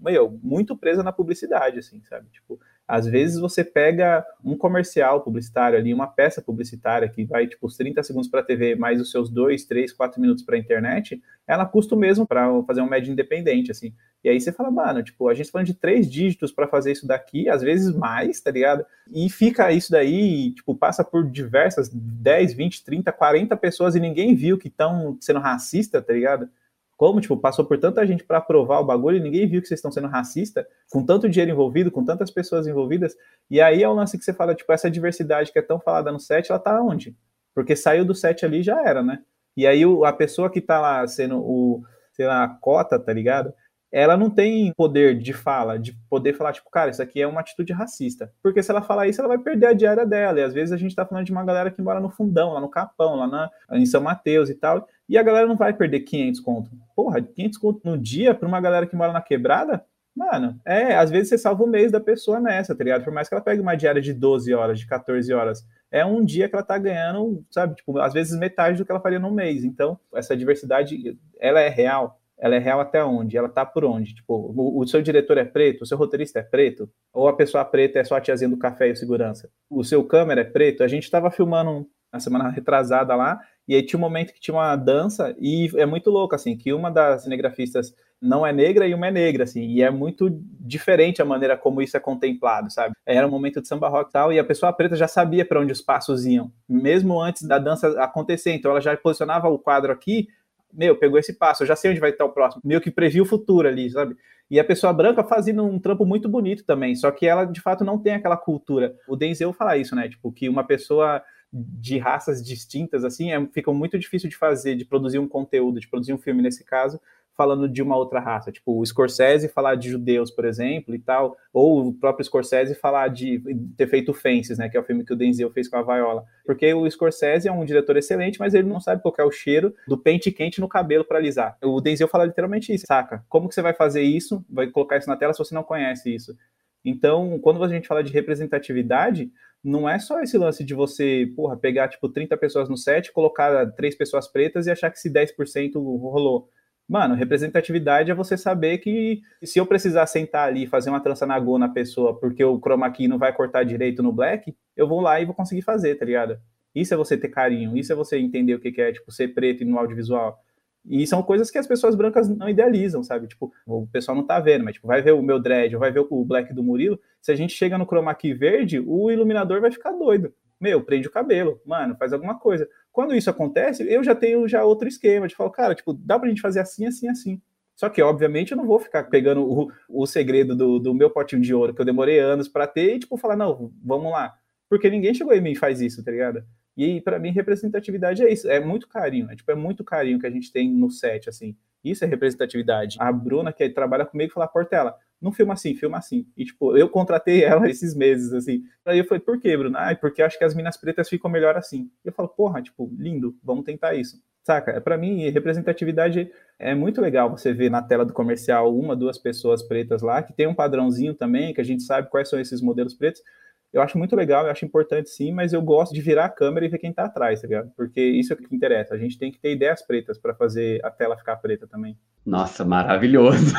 meu, muito presa na publicidade, assim, sabe? Tipo, Às vezes você pega um comercial publicitário ali, uma peça publicitária que vai tipo os 30 segundos para a TV, mais os seus 2, 3, 4 minutos para a internet, ela custa o mesmo para fazer um médio independente, assim. E aí você fala, mano, tipo, a gente tá falando de três dígitos para fazer isso daqui, às vezes mais, tá ligado? E fica isso daí, tipo, passa por diversas 10, 20, 30, 40 pessoas e ninguém viu que estão sendo racista, tá ligado? Como, tipo, passou por tanta gente para aprovar o bagulho e ninguém viu que vocês estão sendo racista, com tanto dinheiro envolvido, com tantas pessoas envolvidas. E aí é o lance que você fala, tipo, essa diversidade que é tão falada no set, ela tá onde? Porque saiu do set ali já era, né? E aí a pessoa que tá lá sendo o, sei lá, a cota, tá ligado? Ela não tem poder de fala, de poder falar, tipo, cara, isso aqui é uma atitude racista. Porque se ela falar isso, ela vai perder a diária dela. E às vezes a gente tá falando de uma galera que mora no fundão, lá no Capão, lá na, em São Mateus e tal. E a galera não vai perder 500 conto. Porra, 500 conto no dia pra uma galera que mora na quebrada? Mano, é, às vezes você salva o mês da pessoa nessa, tá ligado? Por mais que ela pegue uma diária de 12 horas, de 14 horas, é um dia que ela tá ganhando, sabe? Tipo, às vezes metade do que ela faria no mês. Então, essa diversidade, ela é real ela é real até onde? Ela tá por onde? Tipo, o, o, seu diretor é preto, o seu roteirista é preto, ou a pessoa preta é só a tiazinha do café e o segurança? O seu câmera é preto? A gente estava filmando na semana retrasada lá, e aí tinha um momento que tinha uma dança, e é muito louco, assim, que uma das cinegrafistas não é negra e uma é negra, assim, e é muito diferente a maneira como isso é contemplado, sabe? Era um momento de samba rock e tal, e a pessoa preta já sabia para onde os passos iam, mesmo antes da dança acontecer, então ela já posicionava o quadro aqui, meu, pegou esse passo, eu já sei onde vai estar o próximo, meio que previu o futuro ali, sabe? E a pessoa branca fazendo um trampo muito bonito também, só que ela de fato não tem aquela cultura. O Denzel fala isso, né? Tipo, que uma pessoa de raças distintas, assim, é, fica muito difícil de fazer, de produzir um conteúdo, de produzir um filme nesse caso, falando de uma outra raça, tipo o Scorsese falar de judeus, por exemplo, e tal, ou o próprio Scorsese falar de ter feito Fences, né, que é o filme que o Denzel fez com a Viola, porque o Scorsese é um diretor excelente, mas ele não sabe qual é o cheiro do pente quente no cabelo para alisar. O Denzel fala literalmente isso, saca? Como que você vai fazer isso, vai colocar isso na tela se você não conhece isso? Então, quando a gente fala de representatividade, não é só esse lance de você, porra, pegar tipo 30 pessoas no set, colocar três pessoas pretas e achar que se 10% rolou Mano, representatividade é você saber que se eu precisar sentar ali e fazer uma trança na Go na pessoa porque o chroma key não vai cortar direito no black, eu vou lá e vou conseguir fazer, tá ligado? Isso é você ter carinho, isso é você entender o que é, tipo, ser preto no audiovisual. E são coisas que as pessoas brancas não idealizam, sabe? Tipo, o pessoal não tá vendo, mas tipo, vai ver o meu dread, vai ver o black do Murilo, se a gente chega no chroma key verde, o iluminador vai ficar doido. Meu, prende o cabelo, mano, faz alguma coisa. Quando isso acontece, eu já tenho já outro esquema de falar, cara, tipo, dá pra gente fazer assim, assim, assim. Só que, obviamente, eu não vou ficar pegando o, o segredo do, do meu potinho de ouro, que eu demorei anos para ter, e, tipo, falar, não, vamos lá. Porque ninguém chegou em mim e faz isso, tá ligado? E para mim, representatividade é isso, é muito carinho, é, tipo, é muito carinho que a gente tem no set, assim. Isso é representatividade. A Bruna, que trabalha comigo, fala, Portela, não filma assim, filma assim. E, tipo, eu contratei ela esses meses, assim. Aí eu falei, por quê, Bruno? Ah, porque acho que as minas pretas ficam melhor assim. E eu falo, porra, tipo, lindo, vamos tentar isso. Saca? Para mim, representatividade é muito legal você ver na tela do comercial uma, duas pessoas pretas lá, que tem um padrãozinho também, que a gente sabe quais são esses modelos pretos, eu acho muito legal, eu acho importante sim, mas eu gosto de virar a câmera e ver quem tá atrás, tá ligado? Porque isso é o que interessa. A gente tem que ter ideias pretas para fazer a tela ficar preta também. Nossa, maravilhoso.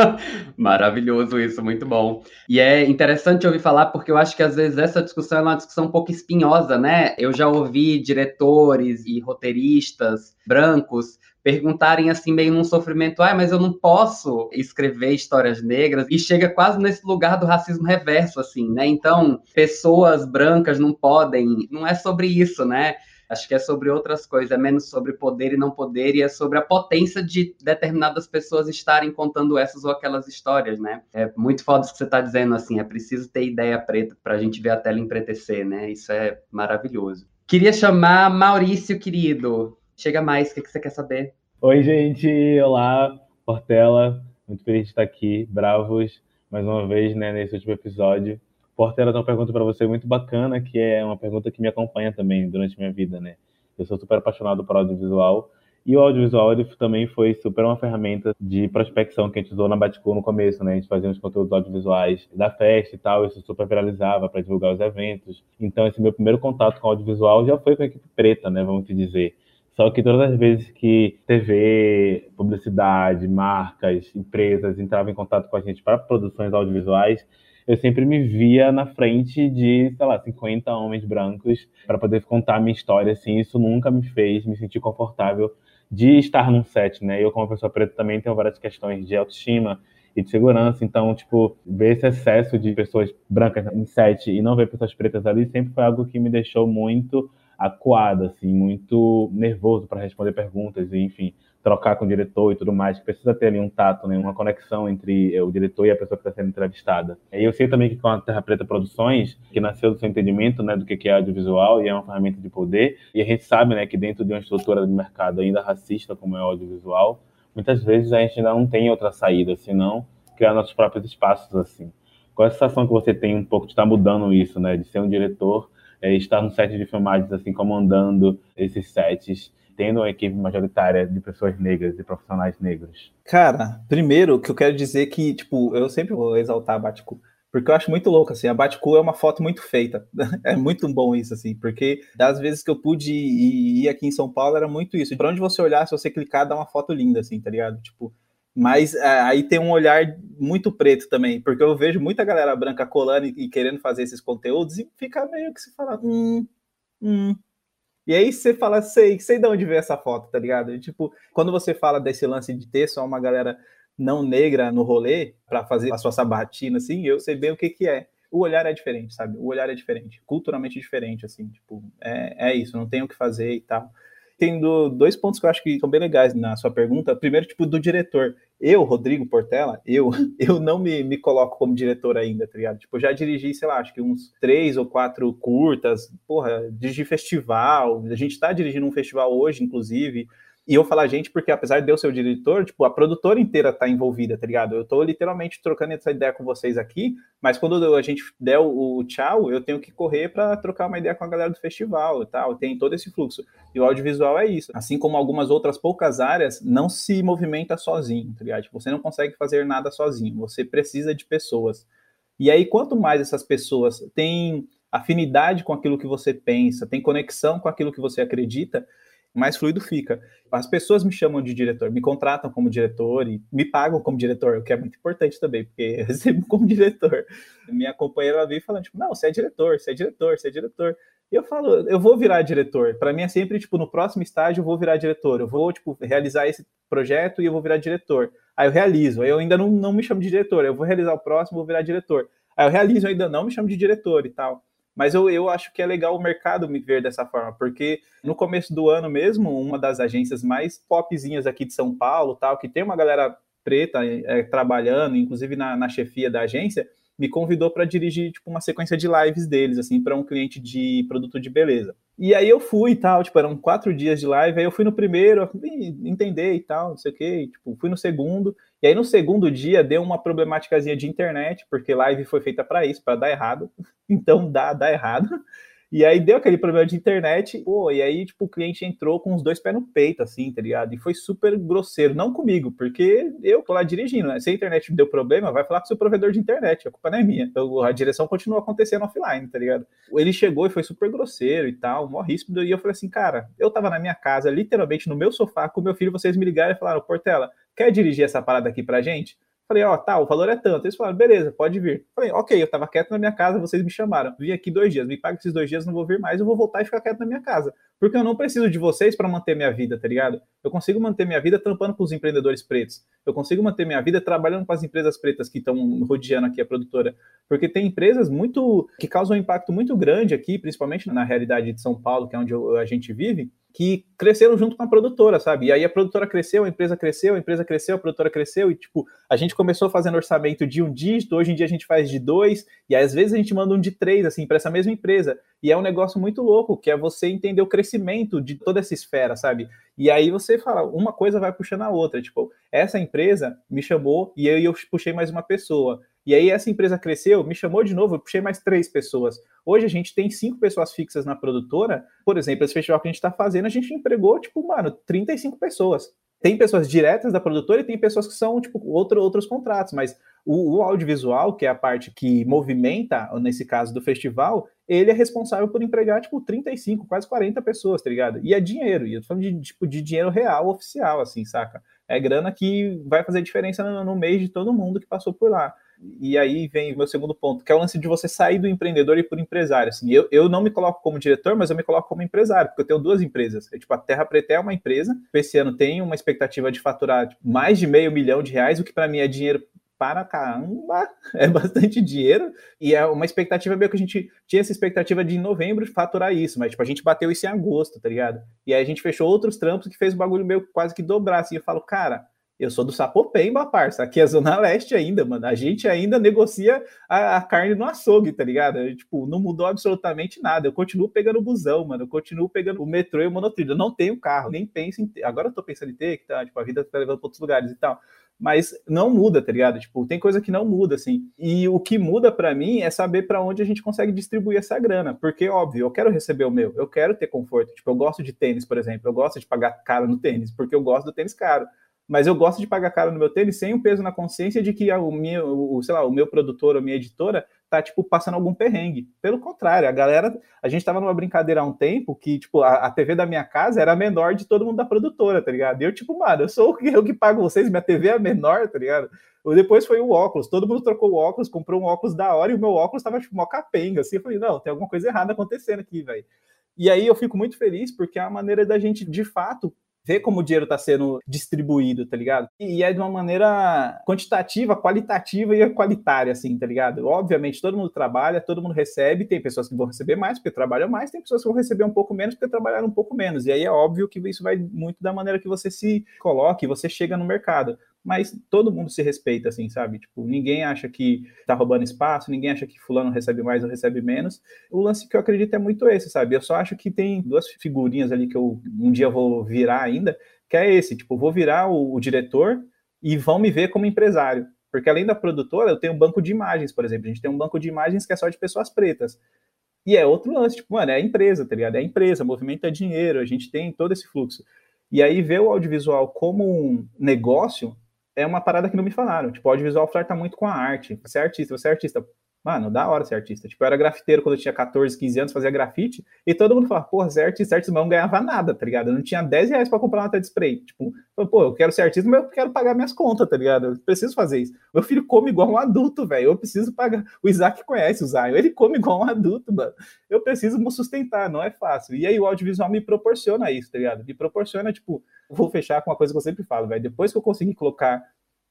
maravilhoso isso, muito bom. E é interessante ouvir falar, porque eu acho que às vezes essa discussão é uma discussão um pouco espinhosa, né? Eu já ouvi diretores e roteiristas brancos perguntarem assim, meio num sofrimento, ah, mas eu não posso escrever histórias negras, e chega quase nesse lugar do racismo reverso, assim, né? Então, pessoas brancas não podem, não é sobre isso, né? Acho que é sobre outras coisas, é menos sobre poder e não poder, e é sobre a potência de determinadas pessoas estarem contando essas ou aquelas histórias, né? É muito foda isso que você está dizendo, assim, é preciso ter ideia preta para a gente ver a tela empretecer, né? Isso é maravilhoso. Queria chamar Maurício, querido. Chega mais, o que, você quer saber? Oi, gente. Olá, Portela. Muito feliz de estar aqui, bravos, mais uma vez, né, nesse último episódio. Portela tem uma pergunta para você muito bacana, que é uma pergunta que me acompanha também durante minha vida, né? Eu sou super apaixonado por audiovisual e o audiovisual ele também foi super uma ferramenta de prospecção que a gente usou na Baticu no começo, né? A gente fazia uns conteúdos audiovisuais da festa e tal, isso super viralizava para divulgar os eventos. Então, esse meu primeiro contato com audiovisual já foi com a equipe preta, né? Vamos dizer. Só que todas as vezes que TV, publicidade, marcas, empresas entravam em contato com a gente para produções audiovisuais, eu sempre me via na frente de, sei lá, 50 homens brancos para poder contar a minha história, assim, isso nunca me fez me sentir confortável de estar num set, né? Eu, como pessoa preta, também tenho várias questões de autoestima e de segurança, então, tipo, ver esse excesso de pessoas brancas em set e não ver pessoas pretas ali sempre foi algo que me deixou muito acuado, assim, muito nervoso para responder perguntas e, enfim, trocar com o diretor e tudo mais, que precisa ter ali um tato, né, uma conexão entre eh, o diretor e a pessoa que está sendo entrevistada. E eu sei também que com a Terra Preta Produções, que nasceu do seu entendimento, né, do que é audiovisual e é uma ferramenta de poder, e a gente sabe, né, que dentro de uma estrutura de mercado ainda racista como é o audiovisual, muitas vezes a gente ainda não tem outra saída, senão criar nossos próprios espaços assim. Qual é a sensação que você tem um pouco de estar tá mudando isso, né, de ser um diretor, é, estar no set de filmagens assim, comandando esses sets tendo uma equipe majoritária de pessoas negras, de profissionais negros? Cara, primeiro que eu quero dizer que, tipo, eu sempre vou exaltar a Baticu, porque eu acho muito louco, assim, a Baticu é uma foto muito feita, é muito bom isso, assim, porque das vezes que eu pude ir, ir aqui em São Paulo era muito isso, para onde você olhar, se você clicar, dá uma foto linda, assim, tá ligado? Tipo, mas é, aí tem um olhar muito preto também, porque eu vejo muita galera branca colando e, e querendo fazer esses conteúdos e fica meio que se fala, hum, hum, e aí você fala, sei, sei de onde veio essa foto, tá ligado? E, tipo, quando você fala desse lance de ter só uma galera não negra no rolê para fazer a sua sabatina, assim, eu sei bem o que que é. O olhar é diferente, sabe? O olhar é diferente, culturalmente diferente, assim, tipo, é, é isso, não tem o que fazer e tal tem dois pontos que eu acho que são bem legais na sua pergunta. Primeiro, tipo, do diretor. Eu, Rodrigo Portela, eu, eu não me, me coloco como diretor ainda, tá ligado? Tipo, já dirigi, sei lá, acho que uns três ou quatro curtas, porra, dirigi festival. A gente tá dirigindo um festival hoje, inclusive. E eu falar gente porque, apesar de eu ser o diretor, tipo, a produtora inteira tá envolvida, tá ligado? Eu tô literalmente trocando essa ideia com vocês aqui, mas quando a gente der o, o tchau, eu tenho que correr para trocar uma ideia com a galera do festival e tal. Tem todo esse fluxo. E o audiovisual é isso. Assim como algumas outras poucas áreas, não se movimenta sozinho, tá ligado? Tipo, você não consegue fazer nada sozinho. Você precisa de pessoas. E aí, quanto mais essas pessoas têm afinidade com aquilo que você pensa, tem conexão com aquilo que você acredita, mais fluido fica. As pessoas me chamam de diretor, me contratam como diretor e me pagam como diretor, o que é muito importante também, porque eu recebo como diretor. Minha companheira veio falando, tipo, não, você é diretor, você é diretor, você é diretor. E eu falo, eu vou virar diretor. Para mim é sempre, tipo, no próximo estágio eu vou virar diretor. Eu vou, tipo, realizar esse projeto e eu vou virar diretor. Aí eu realizo. Aí eu ainda não, não me chamo de diretor. Eu vou realizar o próximo, vou virar diretor. Aí eu realizo, eu ainda não me chamo de diretor e tal. Mas eu, eu acho que é legal o mercado me ver dessa forma, porque no começo do ano mesmo, uma das agências mais popzinhas aqui de São Paulo, tal, que tem uma galera preta é, trabalhando, inclusive na, na chefia da agência, me convidou para dirigir tipo uma sequência de lives deles, assim, para um cliente de produto de beleza. E aí eu fui e tal, tipo, eram quatro dias de live, aí eu fui no primeiro, entender e tal, não sei o quê, tipo, fui no segundo, e aí no segundo dia deu uma problemáticazinha de internet, porque live foi feita para isso, para dar errado. Então dá, dá errado. E aí deu aquele problema de internet, pô, e aí, tipo, o cliente entrou com os dois pés no peito, assim, tá ligado? E foi super grosseiro, não comigo, porque eu tô lá dirigindo, né? Se a internet deu problema, vai falar pro seu provedor de internet, a culpa não é minha. Então, a direção continua acontecendo offline, tá ligado? Ele chegou e foi super grosseiro e tal, mó ríspido, e eu falei assim, cara, eu tava na minha casa, literalmente no meu sofá, com meu filho, vocês me ligaram e falaram, Portela, quer dirigir essa parada aqui pra gente? Falei, ó, tá, o valor é tanto. Eles falaram, beleza, pode vir. Falei, ok, eu tava quieto na minha casa, vocês me chamaram. Vim aqui dois dias, me paga esses dois dias, não vou vir mais, eu vou voltar e ficar quieto na minha casa. Porque eu não preciso de vocês para manter minha vida, tá ligado? Eu consigo manter minha vida trampando com os empreendedores pretos. Eu consigo manter minha vida trabalhando com as empresas pretas que estão rodeando aqui a produtora. Porque tem empresas muito que causam um impacto muito grande aqui, principalmente na realidade de São Paulo, que é onde a gente vive que cresceram junto com a produtora, sabe? E aí a produtora cresceu, a empresa cresceu, a empresa cresceu, a produtora cresceu, e tipo, a gente começou fazendo orçamento de um dígito, hoje em dia a gente faz de dois, e às vezes a gente manda um de três, assim, para essa mesma empresa. E é um negócio muito louco, que é você entender o crescimento de toda essa esfera, sabe? E aí você fala, uma coisa vai puxando a outra. Tipo, essa empresa me chamou e aí eu puxei mais uma pessoa. E aí essa empresa cresceu, me chamou de novo, eu puxei mais três pessoas. Hoje a gente tem cinco pessoas fixas na produtora. Por exemplo, esse festival que a gente está fazendo, a gente empregou, tipo, mano, 35 pessoas. Tem pessoas diretas da produtora e tem pessoas que são, tipo, outro, outros contratos, mas o, o, audiovisual, que é a parte que movimenta, nesse caso do festival, ele é responsável por empregar, tipo, 35, quase 40 pessoas, tá ligado? E é dinheiro, e eu tô falando de, tipo, de dinheiro real, oficial, assim, saca? É grana que vai fazer diferença no, no mês de todo mundo que passou por lá. E aí vem o meu segundo ponto, que é o lance de você sair do empreendedor e por empresário. Assim, eu, eu não me coloco como diretor, mas eu me coloco como empresário, porque eu tenho duas empresas. É, tipo, a Terra Preta é uma empresa, esse ano tem uma expectativa de faturar tipo, mais de meio milhão de reais, o que para mim é dinheiro para caramba, é bastante dinheiro, e é uma expectativa meio que a gente tinha essa expectativa de em novembro faturar isso, mas tipo, a gente bateu isso em agosto, tá ligado? E aí a gente fechou outros trampos que fez o bagulho meio quase que dobrar, assim, eu falo, cara, eu sou do Sapopemba, parça. Aqui é Zona Leste ainda, mano. A gente ainda negocia a, a, carne no açougue, tá ligado? Eu, tipo, não mudou absolutamente nada. Eu continuo pegando busão, mano. Eu continuo pegando o metrô e o monotrilho. Eu não tenho carro, nem penso em ter. Agora eu tô pensando em ter, que tá, tipo, a vida tá levando pra outros lugares e tal. Mas não muda, tá ligado? Tipo, tem coisa que não muda, assim. E o que muda para mim é saber para onde a gente consegue distribuir essa grana. Porque, óbvio, eu quero receber o meu, eu quero ter conforto. Tipo, eu gosto de tênis, por exemplo. Eu gosto de pagar caro no tênis, porque eu gosto do tênis caro mas eu gosto de pagar caro no meu tênis sem o peso na consciência de que o meu, o, sei lá, o meu produtor ou minha editora tá, tipo, passando algum perrengue. Pelo contrário, a galera, a gente tava numa brincadeira há um tempo que, tipo, a, a TV da minha casa era a menor de todo mundo da produtora, tá ligado? E eu, tipo, mano, eu sou eu que pago vocês, minha TV é a menor, tá ligado? Depois foi o óculos, todo mundo trocou o óculos, comprou um óculos da hora e o meu óculos tava, tipo, mó capenga, assim, eu falei, não, tem alguma coisa errada acontecendo aqui, velho. E aí eu fico muito feliz porque é a maneira da gente, de fato, ver como o dinheiro está sendo distribuído, tá ligado? E é de uma maneira quantitativa, qualitativa e qualitária, assim, tá ligado? Obviamente, todo mundo trabalha, todo mundo recebe, tem pessoas que vão receber mais porque trabalham mais, tem pessoas que vão receber um pouco menos porque trabalharam um pouco menos. E aí é óbvio que isso vai muito da maneira que você se coloque, você chega no mercado mas todo mundo se respeita, assim, sabe? Tipo, ninguém acha que tá roubando espaço, ninguém acha que fulano recebe mais ou recebe menos. O lance que eu acredito é muito esse, sabe? Eu só acho que tem duas figurinhas ali que eu um dia vou virar ainda, que é esse, tipo, vou virar o, o diretor e vão me ver como empresário. Porque além da produtora, eu tenho um banco de imagens, por exemplo. A gente tem um banco de imagens que é só de pessoas pretas. E é outro lance, tipo, mano, é a empresa, tá ligado? É a empresa, movimenta dinheiro, a gente tem todo esse fluxo. E aí ver o audiovisual como um negócio é uma parada que não me falaram. Tipo, o audiovisual flerta muito com a arte. Você é artista, você é artista. Mano, da hora ser artista. Tipo, eu era grafiteiro quando eu tinha 14, 15 anos, fazia grafite, e todo mundo falava, porra, você é artista, artista, mas não ganhava nada, tá ligado? Eu não tinha 10 reais pra comprar uma tela de spray. Tipo, pô, eu quero ser artista, mas eu quero pagar minhas contas, tá ligado? Eu preciso fazer isso. Meu filho come igual um adulto, velho. Eu preciso pagar. O Isaac conhece o Zion, ele come igual um adulto, mano. Eu preciso me sustentar, não é fácil. E aí o audiovisual me proporciona isso, tá ligado? Me proporciona, tipo, vou fechar com uma coisa que eu sempre falo, velho. Depois que eu conseguir colocar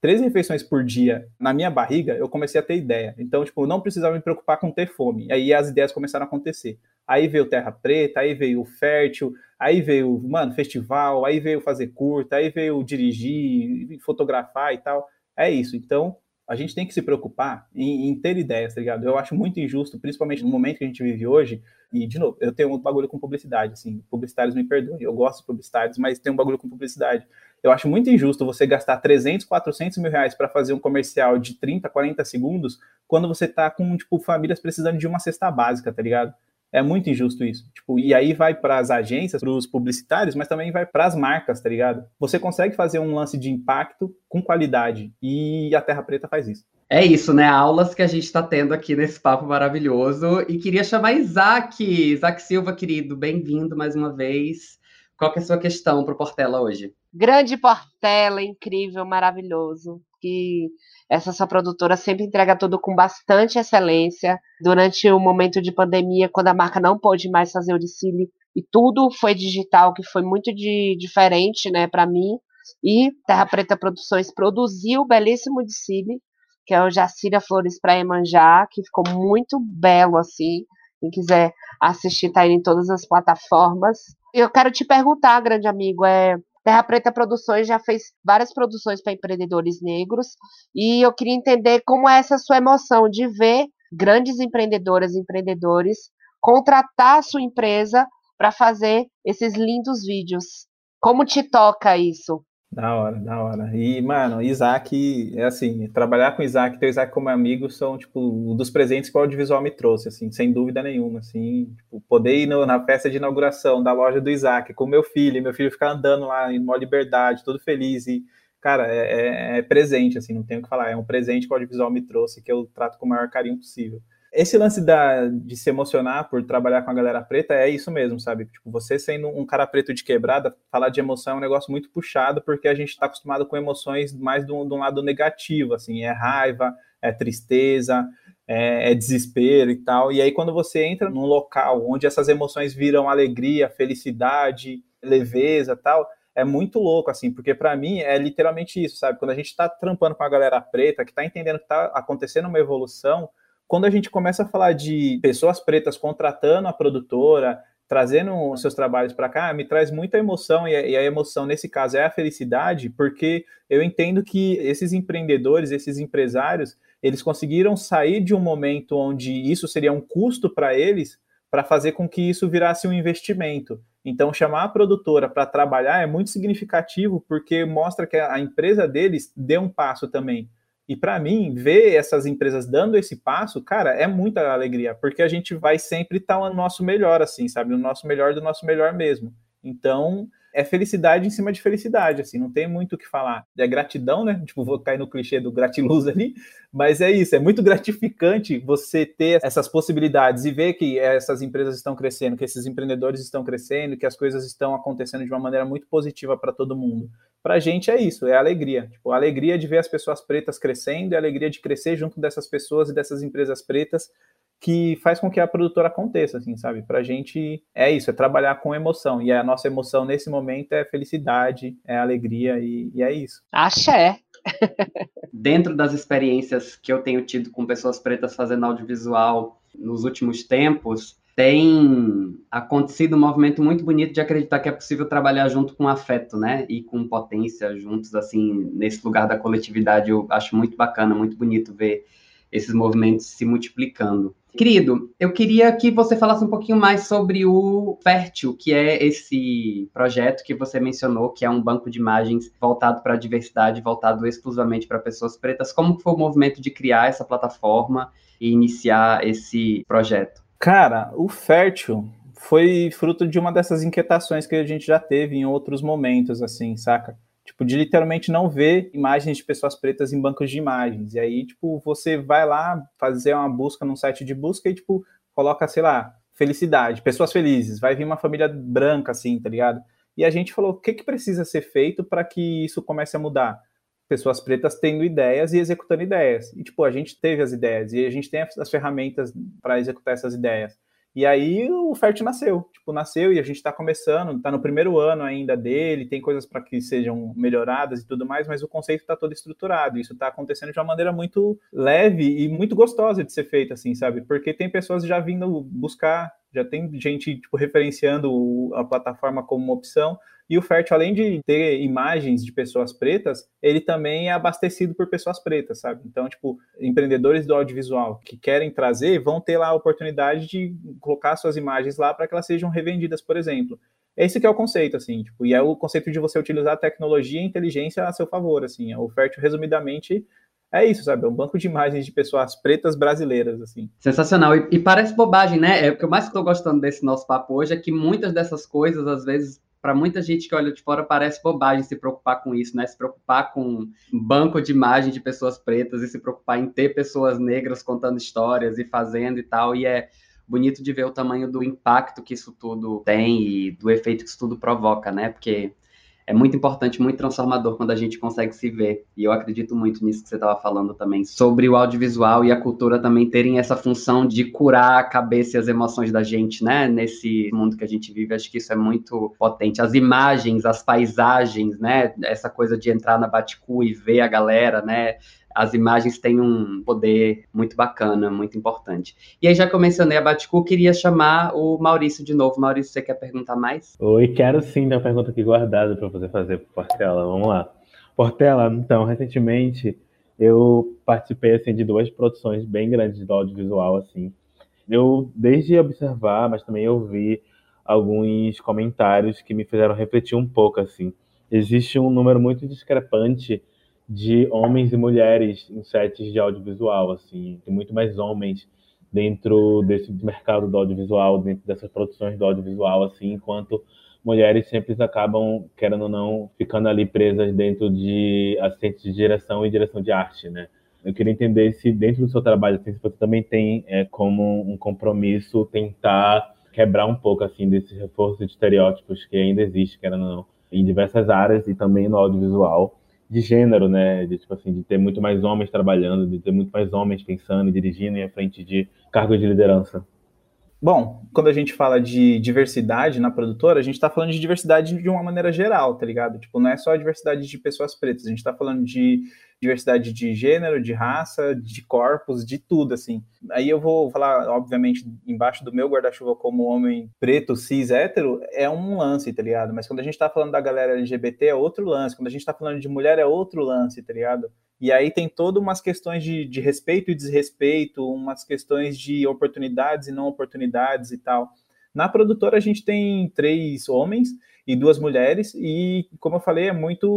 três refeições por dia na minha barriga, eu comecei a ter ideia. Então, tipo, eu não precisava me preocupar com ter fome. Aí as ideias começaram a acontecer. Aí veio Terra Preta, aí veio o Fértil, aí veio, mano, festival, aí veio fazer curta, aí veio dirigir, fotografar e tal. É isso. Então, a gente tem que se preocupar em, em, ter ideias, tá ligado? Eu acho muito injusto, principalmente no momento que a gente vive hoje, e, de novo, eu tenho um bagulho com publicidade, assim, publicitários me perdoem, eu gosto de publicitários, mas tem um bagulho com publicidade. Eu acho muito injusto você gastar 300, 400 mil reais para fazer um comercial de 30, 40 segundos, quando você tá com, tipo, famílias precisando de uma cesta básica, tá ligado? É muito injusto isso. Tipo, e aí vai para as agências, para os publicitários, mas também vai para as marcas, tá ligado? Você consegue fazer um lance de impacto com qualidade e a Terra Preta faz isso. É isso, né? Aulas que a gente está tendo aqui nesse papo maravilhoso. E queria chamar Isaac. Isaac Silva, querido, bem-vindo mais uma vez. Qual que é a sua questão para o Portela hoje? Grande Portela, incrível, maravilhoso. Que essa sua produtora sempre entrega tudo com bastante excelência. Durante o momento de pandemia, quando a marca não pôde mais fazer o desfile e tudo foi digital, que foi muito de, diferente, né, para mim. E Terra Preta Produções produziu o belíssimo desfile, que é o Jacira Flores para Emanjá, que ficou muito belo assim. Quem quiser assistir, tá aí em todas as plataformas. Eu quero te perguntar, grande amigo, é Terra Preta Produções já fez várias produções para empreendedores negros e eu queria entender como é essa sua emoção de ver grandes empreendedoras e empreendedores contratar a sua empresa para fazer esses lindos vídeos. Como te toca isso? Da hora, da hora. E, mano, Isaac, é assim, trabalhar com Isaac, ter Isaac como amigo, são, tipo, dos presentes que o audiovisual me trouxe, assim, sem dúvida nenhuma, assim, tipo, poder ir no, na festa de inauguração da loja do Isaac com meu filho, meu filho ficar andando lá em uma liberdade, todo feliz e, cara, é, é, é presente, assim, não tenho o que falar, é um presente que o audiovisual me trouxe que eu trato com o maior carinho possível esse lance da, de se emocionar por trabalhar com a galera preta é isso mesmo, sabe? Tipo, você sendo um cara preto de quebrada, falar de emoção é um negócio muito puxado, porque a gente está acostumado com emoções mais de um, lado negativo, assim, é raiva, é tristeza, é, é, desespero e tal. E aí, quando você entra num local onde essas emoções viram alegria, felicidade, leveza tal, é muito louco, assim, porque para mim é literalmente isso, sabe? Quando a gente está trampando com a galera preta, que está entendendo que está acontecendo uma evolução, quando a gente começa a falar de pessoas pretas contratando a produtora, trazendo seus trabalhos para cá, me traz muita emoção, e a, emoção nesse caso é a felicidade, porque eu entendo que esses empreendedores, esses empresários, eles conseguiram sair de um momento onde isso seria um custo para eles, para fazer com que isso virasse um investimento. Então, chamar a produtora para trabalhar é muito significativo, porque mostra que a empresa deles deu um passo também. E para mim, ver essas empresas dando esse passo, cara, é muita alegria, porque a gente vai sempre estar tá no nosso melhor, assim, sabe? No nosso melhor do nosso melhor mesmo. Então, é felicidade em cima de felicidade, assim, não tem muito o que falar. É gratidão, né? Tipo, vou cair no clichê do gratiluz ali, mas é isso, é muito gratificante você ter essas possibilidades e ver que essas empresas estão crescendo, que esses empreendedores estão crescendo, que as coisas estão acontecendo de uma maneira muito positiva para todo mundo. Para a gente é isso, é alegria. Tipo, a alegria de ver as pessoas pretas crescendo, a alegria de crescer junto dessas pessoas e dessas empresas pretas que faz com que a produtora aconteça, assim, sabe? Pra gente é isso, é trabalhar com emoção. E a nossa emoção nesse momento é felicidade, é alegria e, e é isso. Axé! Dentro das experiências que eu tenho tido com pessoas pretas fazendo audiovisual nos últimos tempos, tem acontecido um movimento muito bonito de acreditar que é possível trabalhar junto com afeto, né? E com potência juntos, assim, nesse lugar da coletividade. Eu acho muito bacana, muito bonito ver esses movimentos se multiplicando. Querido, eu queria que você falasse um pouquinho mais sobre o Fértil, que é esse projeto que você mencionou, que é um banco de imagens voltado para a diversidade, voltado exclusivamente para pessoas pretas. Como foi o movimento de criar essa plataforma e iniciar esse projeto? Cara, o Fértil foi fruto de uma dessas inquietações que a gente já teve em outros momentos, assim, saca? Tipo, de literalmente não ver imagens de pessoas pretas em bancos de imagens. E aí, tipo, você vai lá fazer uma busca num site de busca e, tipo, coloca, sei lá, felicidade, pessoas felizes, vai vir uma família branca, assim, tá ligado? E a gente falou, o que, que precisa ser feito para que isso comece a mudar? Pessoas pretas tendo ideias e executando ideias. E, tipo, a gente teve as ideias e a gente tem as ferramentas para executar essas ideias. E aí o Fert nasceu, tipo, nasceu e a gente está começando, está no primeiro ano ainda dele, tem coisas para que sejam melhoradas e tudo mais, mas o conceito está todo estruturado. Isso está acontecendo de uma maneira muito leve e muito gostosa de ser feita, assim, sabe? Porque tem pessoas já vindo buscar, já tem gente tipo, referenciando a plataforma como uma opção, e o Fértil, além de ter imagens de pessoas pretas, ele também é abastecido por pessoas pretas, sabe? Então, tipo, empreendedores do audiovisual que querem trazer vão ter lá a oportunidade de colocar suas imagens lá para que elas sejam revendidas, por exemplo. Esse que é o conceito, assim, tipo, e é o conceito de você utilizar a tecnologia e a inteligência a seu favor, assim. O Fértil, resumidamente, é isso, sabe? É um banco de imagens de pessoas pretas brasileiras, assim. Sensacional. E, e parece bobagem, né? É, o que eu mais estou gostando desse nosso papo hoje é que muitas dessas coisas, às vezes, para muita gente que olha de fora parece bobagem se preocupar com isso, né? Se preocupar com banco de imagem de pessoas pretas e se preocupar em ter pessoas negras contando histórias e fazendo e tal. E é bonito de ver o tamanho do impacto que isso tudo tem e do efeito que isso tudo provoca, né? Porque é muito importante, muito transformador quando a gente consegue se ver. E eu acredito muito nisso que você estava falando também, sobre o audiovisual e a cultura também terem essa função de curar a cabeça e as emoções da gente, né? Nesse mundo que a gente vive, acho que isso é muito potente. As imagens, as paisagens, né? Essa coisa de entrar na Baticu e ver a galera, né? As imagens têm um poder muito bacana, muito importante. E aí, já que eu mencionei a Baticu, queria chamar o Maurício de novo. Maurício, você quer perguntar mais? Oi, quero sim, ter uma pergunta aqui guardada para você fazer para Portela. Vamos lá. Portela, então, recentemente eu participei assim, de duas produções bem grandes do audiovisual, assim. Eu, desde observar, mas também ouvi alguns comentários que me fizeram refletir um pouco, assim. Existe um número muito discrepante de homens e mulheres em sets de audiovisual, assim, tem muito mais homens dentro desse mercado do audiovisual, dentro dessas produções do audiovisual, assim, enquanto mulheres sempre acabam, querendo ou não, ficando ali presas dentro de assistentes de direção e direção de arte, né? Eu queria entender se dentro do seu trabalho, assim, se você também tem é, como um compromisso tentar quebrar um pouco, assim, desse reforço de estereótipos que ainda existe, querendo ou não, em diversas áreas e também no audiovisual, de gênero, né? De, tipo assim, de ter muito mais homens trabalhando, de ter muito mais homens pensando, dirigindo e à frente de cargos de liderança. Bom, quando a gente fala de diversidade na produtora, a gente está falando de diversidade de uma maneira geral, tá ligado? Tipo, não é só a diversidade de pessoas pretas, a gente está falando de diversidade de gênero, de raça, de corpos, de tudo, assim. Aí eu vou falar, obviamente, embaixo do meu guarda-chuva como homem preto, cis, hétero, é um lance, tá ligado? Mas quando a gente tá falando da galera LGBT é outro lance, quando a gente tá falando de mulher é outro lance, tá ligado? E aí tem todas umas questões de, de respeito e desrespeito, umas questões de oportunidades e não oportunidades e tal. Na produtora a gente tem três homens e duas mulheres, e como eu falei, é muito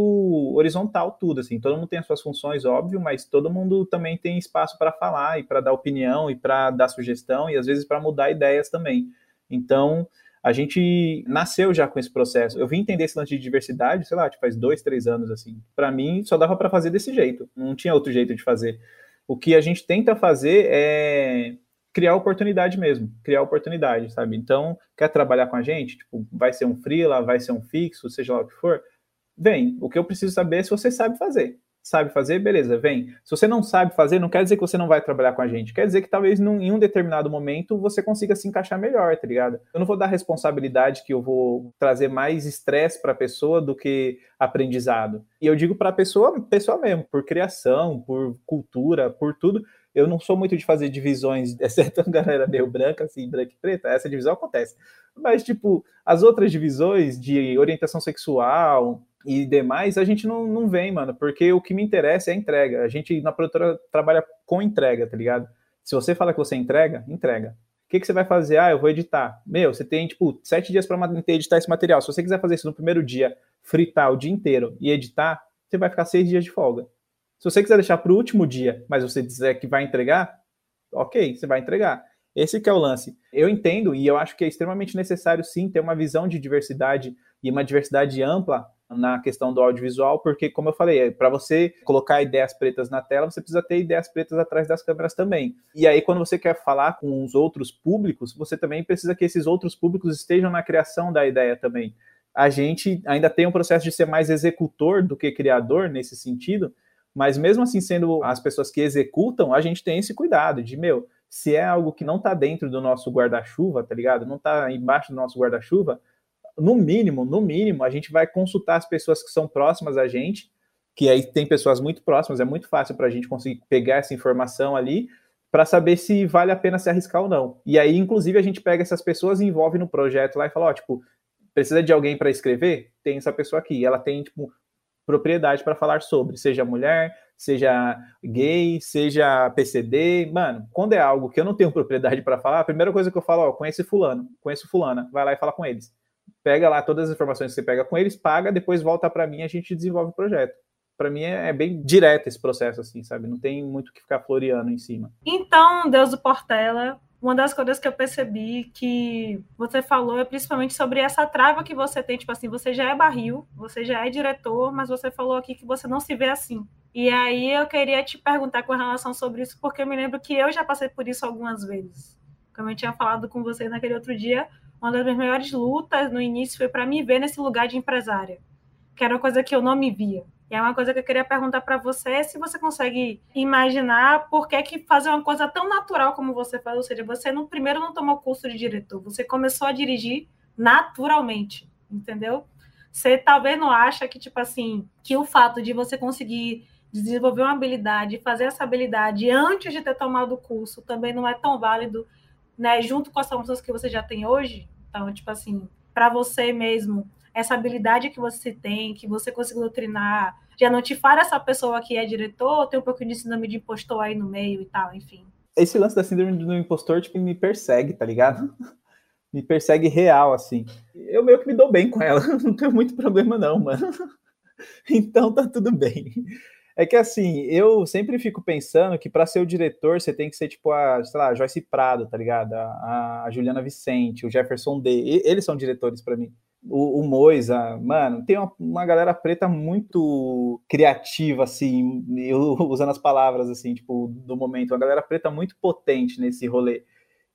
horizontal tudo, assim, todo mundo tem as suas funções, óbvio, mas todo mundo também tem espaço para falar e para dar opinião e para dar sugestão e às vezes para mudar ideias também. Então, a gente nasceu já com esse processo. Eu vim entender esse lance de diversidade, sei lá, tipo, faz dois, três anos, assim. Para mim, só dava para fazer desse jeito, não tinha outro jeito de fazer. O que a gente tenta fazer é criar oportunidade mesmo, criar oportunidade, sabe? Então, quer trabalhar com a gente? Tipo, vai ser um freela, vai ser um fixo, seja lá o que for, vem. O que eu preciso saber é se você sabe fazer. Sabe fazer? Beleza, vem. Se você não sabe fazer, não quer dizer que você não vai trabalhar com a gente. Quer dizer que talvez num, em um determinado momento você consiga se encaixar melhor, tá ligado? Eu não vou dar responsabilidade que eu vou trazer mais estresse para a pessoa do que aprendizado. E eu digo para a pessoa, pessoa mesmo, por criação, por cultura, por tudo eu não sou muito de fazer divisões, exceto a galera meio branca, assim, branca e preta, essa divisão acontece. Mas, tipo, as outras divisões de orientação sexual e demais, a gente não, não vem, mano, porque o que me interessa é a entrega. A gente, na produtora, trabalha com entrega, tá ligado? Se você fala que você entrega, entrega. O que, que você vai fazer? Ah, eu vou editar. Meu, você tem, tipo, sete dias para editar esse material. Se você quiser fazer isso no primeiro dia, fritar o dia inteiro e editar, você vai ficar seis dias de folga. Se você quiser deixar para o último dia, mas você dizer que vai entregar, ok, você vai entregar. Esse é o lance. Eu entendo e eu acho que é extremamente necessário sim ter uma visão de diversidade e uma diversidade ampla na questão do audiovisual, porque como eu falei, para você colocar ideias pretas na tela, você precisa ter ideias pretas atrás das câmeras também. E aí quando você quer falar com os outros públicos, você também precisa que esses outros públicos estejam na criação da ideia também. A gente ainda tem um processo de ser mais executor do que criador nesse sentido, mas mesmo assim, sendo as pessoas que executam, a gente tem esse cuidado de, meu, se é algo que não está dentro do nosso guarda-chuva, tá ligado? Não está embaixo do nosso guarda-chuva, no mínimo, no mínimo, a gente vai consultar as pessoas que são próximas a gente, que aí tem pessoas muito próximas, é muito fácil para a gente conseguir pegar essa informação ali para saber se vale a pena se arriscar ou não. E aí, inclusive, a gente pega essas pessoas e envolve no projeto lá e fala, ó, tipo, precisa de alguém para escrever? Tem essa pessoa aqui. Ela tem, tipo, propriedade para falar sobre, seja mulher, seja gay, seja PCD. Mano, quando é algo que eu não tenho propriedade para falar, a primeira coisa que eu falo, ó, conhece fulano, conheço fulana, vai lá e fala com eles. Pega lá todas as informações que você pega com eles, paga, depois volta para mim e a gente desenvolve o projeto. Para mim é, é, bem direto esse processo, assim, sabe? Não tem muito que ficar floreando em cima. Então, Deus do Portela, uma das coisas que eu percebi que você falou é principalmente sobre essa trava que você tem, tipo assim, você já é barril, você já é diretor, mas você falou aqui que você não se vê assim. E aí eu queria te perguntar com relação sobre isso, porque eu me lembro que eu já passei por isso algumas vezes. Como eu tinha falado com você naquele outro dia, uma das minhas maiores lutas no início foi para me ver nesse lugar de empresária, que era uma coisa que eu não me via. E é uma coisa que eu queria perguntar para você, se você consegue imaginar por que, que fazer uma coisa tão natural como você faz, ou seja, você no primeiro não tomou curso de diretor, você começou a dirigir naturalmente, entendeu? Você talvez não acha que tipo assim, que o fato de você conseguir desenvolver uma habilidade, fazer essa habilidade antes de ter tomado o curso também não é tão válido, né, junto com as formações que você já tem hoje? Então, tipo assim, para você mesmo essa habilidade que você tem, que você conseguiu doutrinar, já notificar essa pessoa que é diretor, tem um pouquinho de síndrome de impostor aí no meio e tal, enfim. Esse lance da síndrome do impostor, tipo, me persegue, tá ligado? me persegue real, assim. Eu meio que me dou bem com ela, não tenho muito problema não, mano. então tá tudo bem. É que assim, eu sempre fico pensando que para ser o diretor você tem que ser tipo a, sei lá, Joyce Prado, tá ligado? A, a Juliana Vicente, o Jefferson D. Eles são diretores para mim o, o Moisa, mano, tem uma, uma, galera preta muito criativa, assim, eu, usando as palavras, assim, tipo, do momento, uma galera preta muito potente nesse rolê.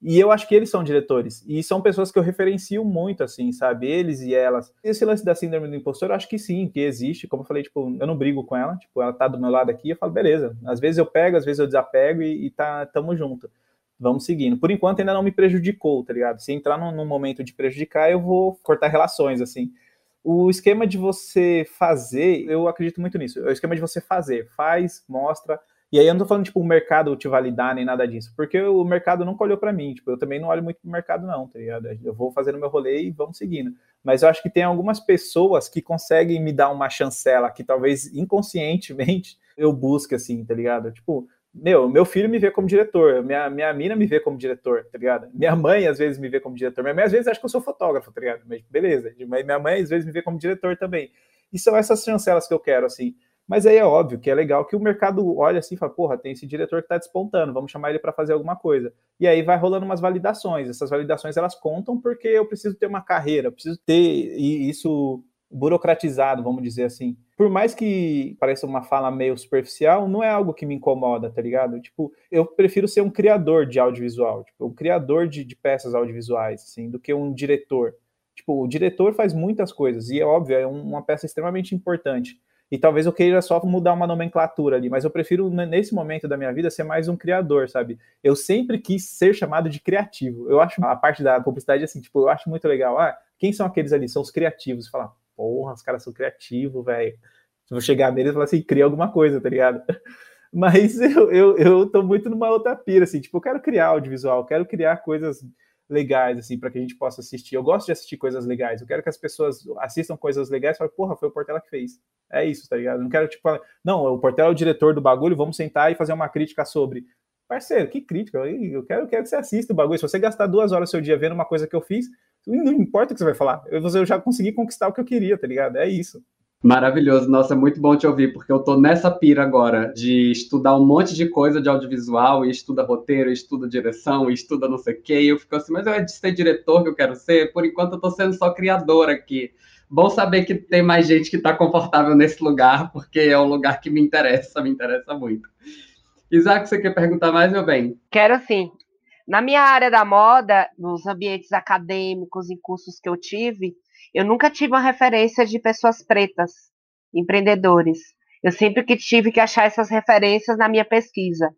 E eu acho que eles são diretores. E são pessoas que eu referencio muito, assim, sabe? Eles e elas. Esse lance da síndrome do impostor, eu acho que sim, que existe. Como eu falei, tipo, eu não brigo com ela. Tipo, ela tá do meu lado aqui, eu falo, beleza. Às vezes eu pego, às vezes eu desapego e, e tá, tamo junto. Vamos seguindo. Por enquanto ainda não me prejudicou, tá ligado? Se entrar num, num momento de prejudicar, eu vou cortar relações, assim. O esquema de você fazer, eu acredito muito nisso. É o esquema de você fazer. Faz, mostra, e aí eu não tô falando, tipo, o mercado te validar nem nada disso, porque o mercado nunca olhou para mim, tipo, eu também não olho muito pro mercado não, tá ligado? Eu vou fazendo meu rolê e vamos seguindo. Mas eu acho que tem algumas pessoas que conseguem me dar uma chancela que talvez inconscientemente eu busque, assim, tá ligado? Tipo, meu, meu filho me vê como diretor, minha, minha mina me vê como diretor, tá ligado? Minha mãe às vezes me vê como diretor, minha mãe às vezes acha que eu sou fotógrafo, tá ligado? Mas beleza, mas minha mãe às vezes me vê como diretor também. E são essas chancelas que eu quero, assim. Mas aí é óbvio que é legal que o mercado olha assim e fala, porra, tem esse diretor que está despontando, vamos chamar ele para fazer alguma coisa. E aí vai rolando umas validações. Essas validações elas contam porque eu preciso ter uma carreira, preciso ter isso burocratizado, vamos dizer assim. Por mais que pareça uma fala meio superficial, não é algo que me incomoda, tá ligado? Tipo, eu prefiro ser um criador de audiovisual, tipo, um criador de, de peças audiovisuais, assim, do que um diretor. Tipo, o diretor faz muitas coisas, e é óbvio, é uma peça extremamente importante e talvez eu queira só mudar uma nomenclatura ali, mas eu prefiro, nesse momento da minha vida, ser mais um criador, sabe? Eu sempre quis ser chamado de criativo. Eu acho a parte da publicidade assim, tipo, eu acho muito legal. Ah, quem são aqueles ali? São os criativos. Falar, porra, os caras são criativos, velho. Se eu chegar neles e falar assim, cria alguma coisa, tá ligado? Mas eu, eu, eu tô muito numa outra pira, assim, tipo, eu quero criar audiovisual, quero criar coisas legais, assim, para que a gente possa assistir. Eu gosto de assistir coisas legais. Eu quero que as pessoas assistam coisas legais e falem, porra, foi o Portela que fez. É isso, tá ligado? Não quero, tipo, não, o Portela é o diretor do bagulho, vamos sentar e fazer uma crítica sobre. Parceiro, que crítica? Eu quero, eu quero que você assista o bagulho. Se você gastar duas horas do seu dia vendo uma coisa que eu fiz, não importa o que você vai falar. Eu, eu já consegui conquistar o que eu queria, tá ligado? É isso. Maravilhoso, nossa, é muito bom te ouvir, porque eu tô nessa pira agora de estudar um monte de coisa de audiovisual, e estuda roteiro, e estuda direção, e estuda não sei o quê, e eu fico assim, mas é de ser diretor que eu quero ser, por enquanto eu tô sendo só criador aqui. Bom saber que tem mais gente que tá confortável nesse lugar, porque é um lugar que me interessa, me interessa muito. Isaac, você quer perguntar mais, meu bem? Quero sim. Na minha área da moda, nos ambientes acadêmicos e cursos que eu tive, eu nunca tive uma referência de pessoas pretas, empreendedores. Eu sempre que tive que achar essas referências na minha pesquisa,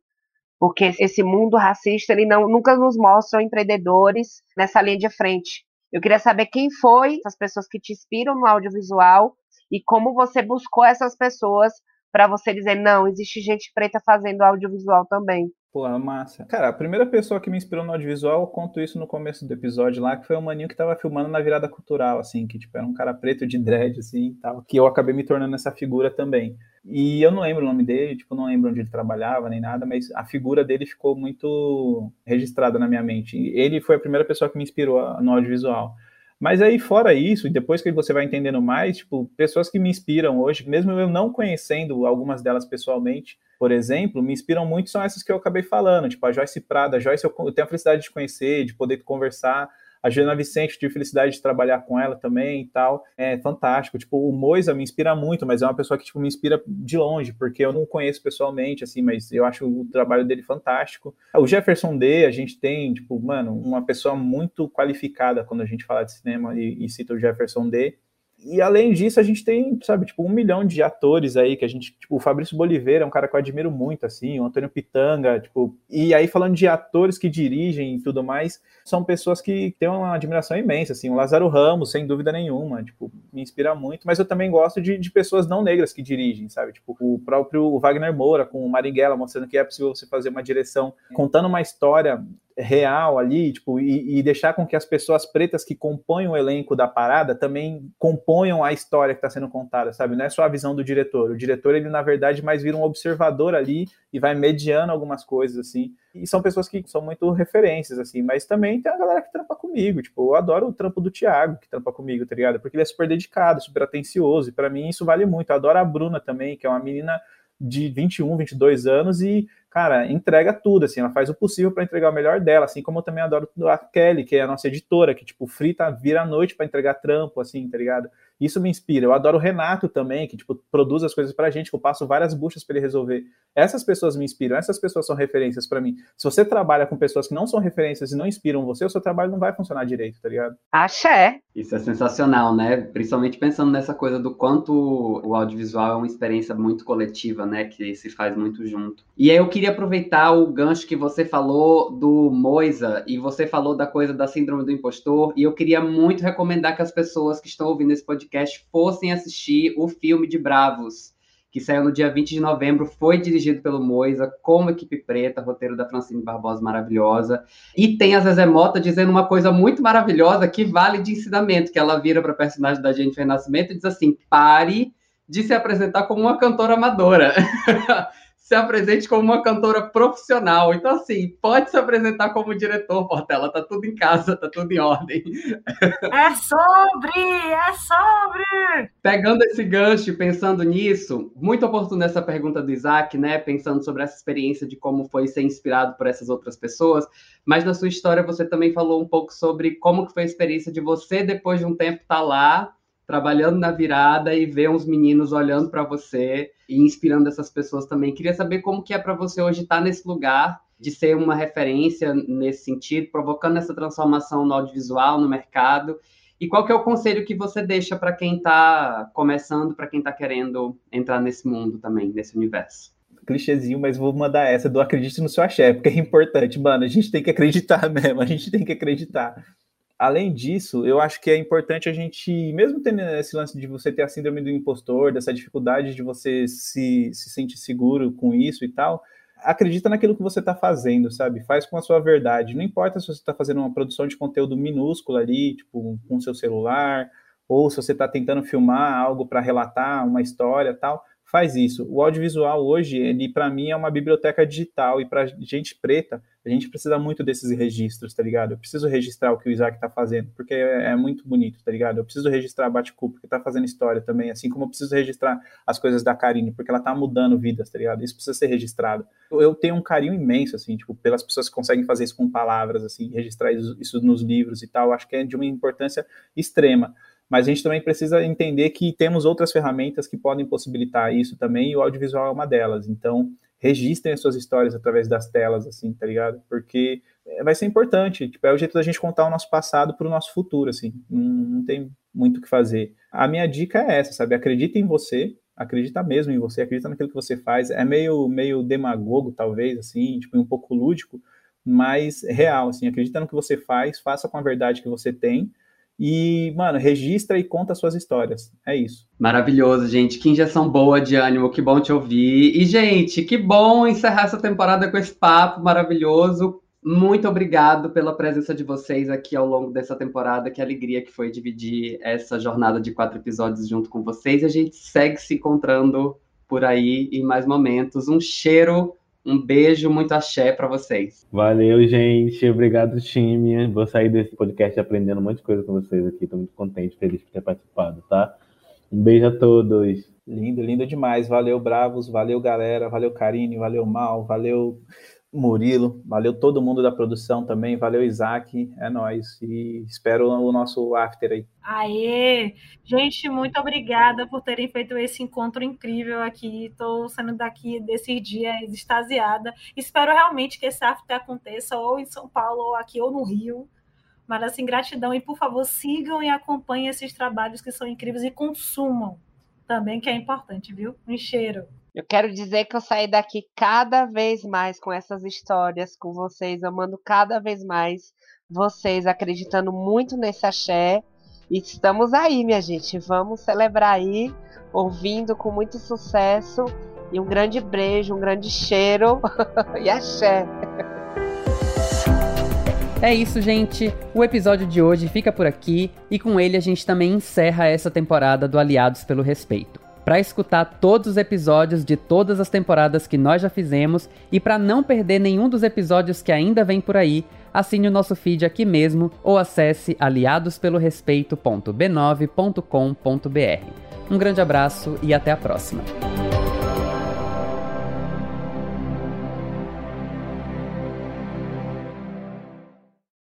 porque esse mundo racista ele não, nunca nos mostra empreendedores nessa linha de frente. Eu queria saber quem foi essas pessoas que te inspiram no audiovisual e como você buscou essas pessoas para você dizer não, existe gente preta fazendo audiovisual também. Pô, é massa. Cara, a primeira pessoa que me inspirou no audiovisual, eu conto isso no começo do episódio lá, que foi o maninho que tava filmando na virada cultural, assim, que tipo, era um cara preto de dread, assim, tal, que eu acabei me tornando essa figura também. E eu não lembro o nome dele, tipo, não lembro onde ele trabalhava nem nada, mas a figura dele ficou muito registrada na minha mente. Ele foi a primeira pessoa que me inspirou no audiovisual. Mas aí, fora isso, e depois que você vai entendendo mais, tipo, pessoas que me inspiram hoje, mesmo eu não conhecendo algumas delas pessoalmente, por exemplo, me inspiram muito são essas que eu acabei falando, tipo a Joyce Prada. A Joyce eu tenho a felicidade de conhecer, de poder conversar. A Juliana Vicente, tive felicidade de trabalhar com ela também e tal. É fantástico. Tipo, o Moisa me inspira muito, mas é uma pessoa que tipo, me inspira de longe, porque eu não conheço pessoalmente, assim, mas eu acho o trabalho dele fantástico. O Jefferson D, a gente tem, tipo, mano, uma pessoa muito qualificada quando a gente fala de cinema e, e cita o Jefferson D. E além disso, a gente tem, sabe, tipo, um milhão de atores aí que a gente, tipo, o Fabrício Boliveira é um cara que eu admiro muito, assim, o Antônio Pitanga, tipo, e aí falando de atores que dirigem e tudo mais, são pessoas que têm uma admiração imensa, assim, o Lázaro Ramos, sem dúvida nenhuma, tipo, me inspira muito, mas eu também gosto de, de pessoas não negras que dirigem, sabe, tipo, o próprio Wagner Moura com o Marighella, mostrando que é possível você fazer uma direção contando uma história real ali, tipo, e, e, deixar com que as pessoas pretas que compõem o elenco da parada também componham a história que está sendo contada, sabe? Não é só a visão do diretor. O diretor, ele, na verdade, mais vira um observador ali e vai mediando algumas coisas, assim. E são pessoas que são muito referências, assim, mas também tem a galera que trampa comigo. Tipo, eu adoro o trampo do Thiago, que trampa comigo, tá ligado? Porque ele é super dedicado, super atencioso, e para mim isso vale muito. Eu adoro a Bruna também, que é uma menina de 21, 22 anos e cara, entrega tudo, assim, ela faz o possível para entregar o melhor dela, assim como eu também adoro a Kelly, que é a nossa editora, que, tipo, frita, vira a noite para entregar trampo, assim, tá ligado? Isso me inspira. Eu adoro o Renato também, que tipo, produz as coisas pra gente, que eu passo várias buchas para ele resolver. Essas pessoas me inspiram, essas pessoas são referências para mim. Se você trabalha com pessoas que não são referências e não inspiram você, o seu trabalho não vai funcionar direito, tá ligado? Axé. Isso é sensacional, né? Principalmente pensando nessa coisa do quanto o audiovisual é uma experiência muito coletiva, né? Que se faz muito junto. E aí eu queria aproveitar o gancho que você falou do Moisa e você falou da coisa da síndrome do impostor, e eu queria muito recomendar que as pessoas que estão ouvindo esse podcast fossem assistir o filme de Bravos que saiu no dia 20 de novembro, foi dirigido pelo Moisa, como equipe preta, roteiro da Francine Barbosa maravilhosa. E tem a Zezé Mota dizendo uma coisa muito maravilhosa que vale de ensinamento, que ela vira para a personagem da Jennifer Nascimento e diz assim: pare de se apresentar como uma cantora amadora. se apresente como uma cantora profissional. Então, assim, pode se apresentar como diretor, Portela. Tá tudo em casa, tá tudo em ordem. É sobre! É sobre! Pegando esse gancho e pensando nisso, muito oportuna essa pergunta do Isaac, né? Pensando sobre essa experiência de como foi ser inspirado por essas outras pessoas. Mas na sua história você também falou um pouco sobre como que foi a experiência de você, depois de um tempo, estar tá lá trabalhando na virada e ver uns meninos olhando para você e inspirando essas pessoas também. Queria saber como que é para você hoje estar tá nesse lugar de ser uma referência nesse sentido, provocando essa transformação no audiovisual, no mercado. E qual que é o conselho que você deixa para quem está começando, para quem está querendo entrar nesse mundo também, nesse universo? clichêzinho, mas vou mandar essa do acredite no seu axé, porque é importante, mano. A gente tem que acreditar mesmo, a gente tem que acreditar além disso, eu acho que é importante a gente, mesmo tendo esse lance de você ter a síndrome do impostor, dessa dificuldade de você se, se sentir seguro com isso e tal, acredita naquilo que você está fazendo, sabe? Faz com a sua verdade. Não importa se você está fazendo uma produção de conteúdo minúscula ali, tipo, com seu celular, ou se você está tentando filmar algo para relatar uma história tal faz isso. O audiovisual hoje, ele para mim é uma biblioteca digital e para gente preta, a gente precisa muito desses registros, tá ligado? Eu preciso registrar o que o Isaac tá fazendo, porque é, é muito bonito, tá ligado? Eu preciso registrar a Baticu, porque tá fazendo história também, assim como eu preciso registrar as coisas da Karine, porque ela tá mudando vidas, tá ligado? Isso precisa ser registrado. Eu tenho um carinho imenso, assim, tipo, pelas pessoas que conseguem fazer isso com palavras, assim, registrar isso nos livros e tal, acho que é de uma importância extrema mas a gente também precisa entender que temos outras ferramentas que podem possibilitar isso também, e o audiovisual é uma delas. Então, registrem as suas histórias através das telas, assim, tá ligado? Porque é, vai ser importante, tipo, é o jeito da gente contar o nosso passado para o nosso futuro, assim, não, não tem muito o que fazer. A minha dica é essa, sabe? Acredita em você, acredita mesmo em você, acredita naquilo que você faz. É meio, meio demagogo, talvez, assim, tipo, um pouco lúdico, mas real, assim, acredita no que você faz, faça com a verdade que você tem, e, mano, registra e conta suas histórias. É isso. Maravilhoso, gente. Que injeção boa de ânimo. Que bom te ouvir. E, gente, que bom encerrar essa temporada com esse papo maravilhoso. Muito obrigado pela presença de vocês aqui ao longo dessa temporada. Que alegria que foi dividir essa jornada de quatro episódios junto com vocês. A gente segue se encontrando por aí em mais momentos. Um cheiro um beijo, muito axé para vocês. Valeu, gente. Obrigado, time. Vou sair desse podcast aprendendo um monte de coisa com vocês aqui. Estou muito contente, feliz por ter participado, tá? Um beijo a todos. Lindo, lindo demais. Valeu, Bravos. Valeu, galera. Valeu, Karine. Valeu, Mal. Valeu, Murilo, valeu todo mundo da produção também, valeu Isaac, é nós e espero o nosso after aí. Aê! Gente, muito obrigada por terem feito esse encontro incrível aqui. Estou saindo daqui desses dias extasiada. Espero realmente que esse after aconteça ou em São Paulo, ou aqui, ou no Rio. Mas assim, gratidão e por favor sigam e acompanhem esses trabalhos que são incríveis e consumam também, que é importante, viu? Um cheiro. Eu quero dizer que eu saí daqui cada vez mais com essas histórias, com vocês, amando cada vez mais vocês, acreditando muito nesse axé. E estamos aí, minha gente. Vamos celebrar aí, ouvindo com muito sucesso. E um grande beijo, um grande cheiro. e axé. É isso, gente. O episódio de hoje fica por aqui e com ele a gente também encerra essa temporada do Aliados pelo Respeito para escutar todos os episódios de todas as temporadas que nós já fizemos e para não perder nenhum dos episódios que ainda vem por aí, assine o nosso feed aqui mesmo ou acesse aliadospelorespeito.b9.com.br. Um grande abraço e até a próxima.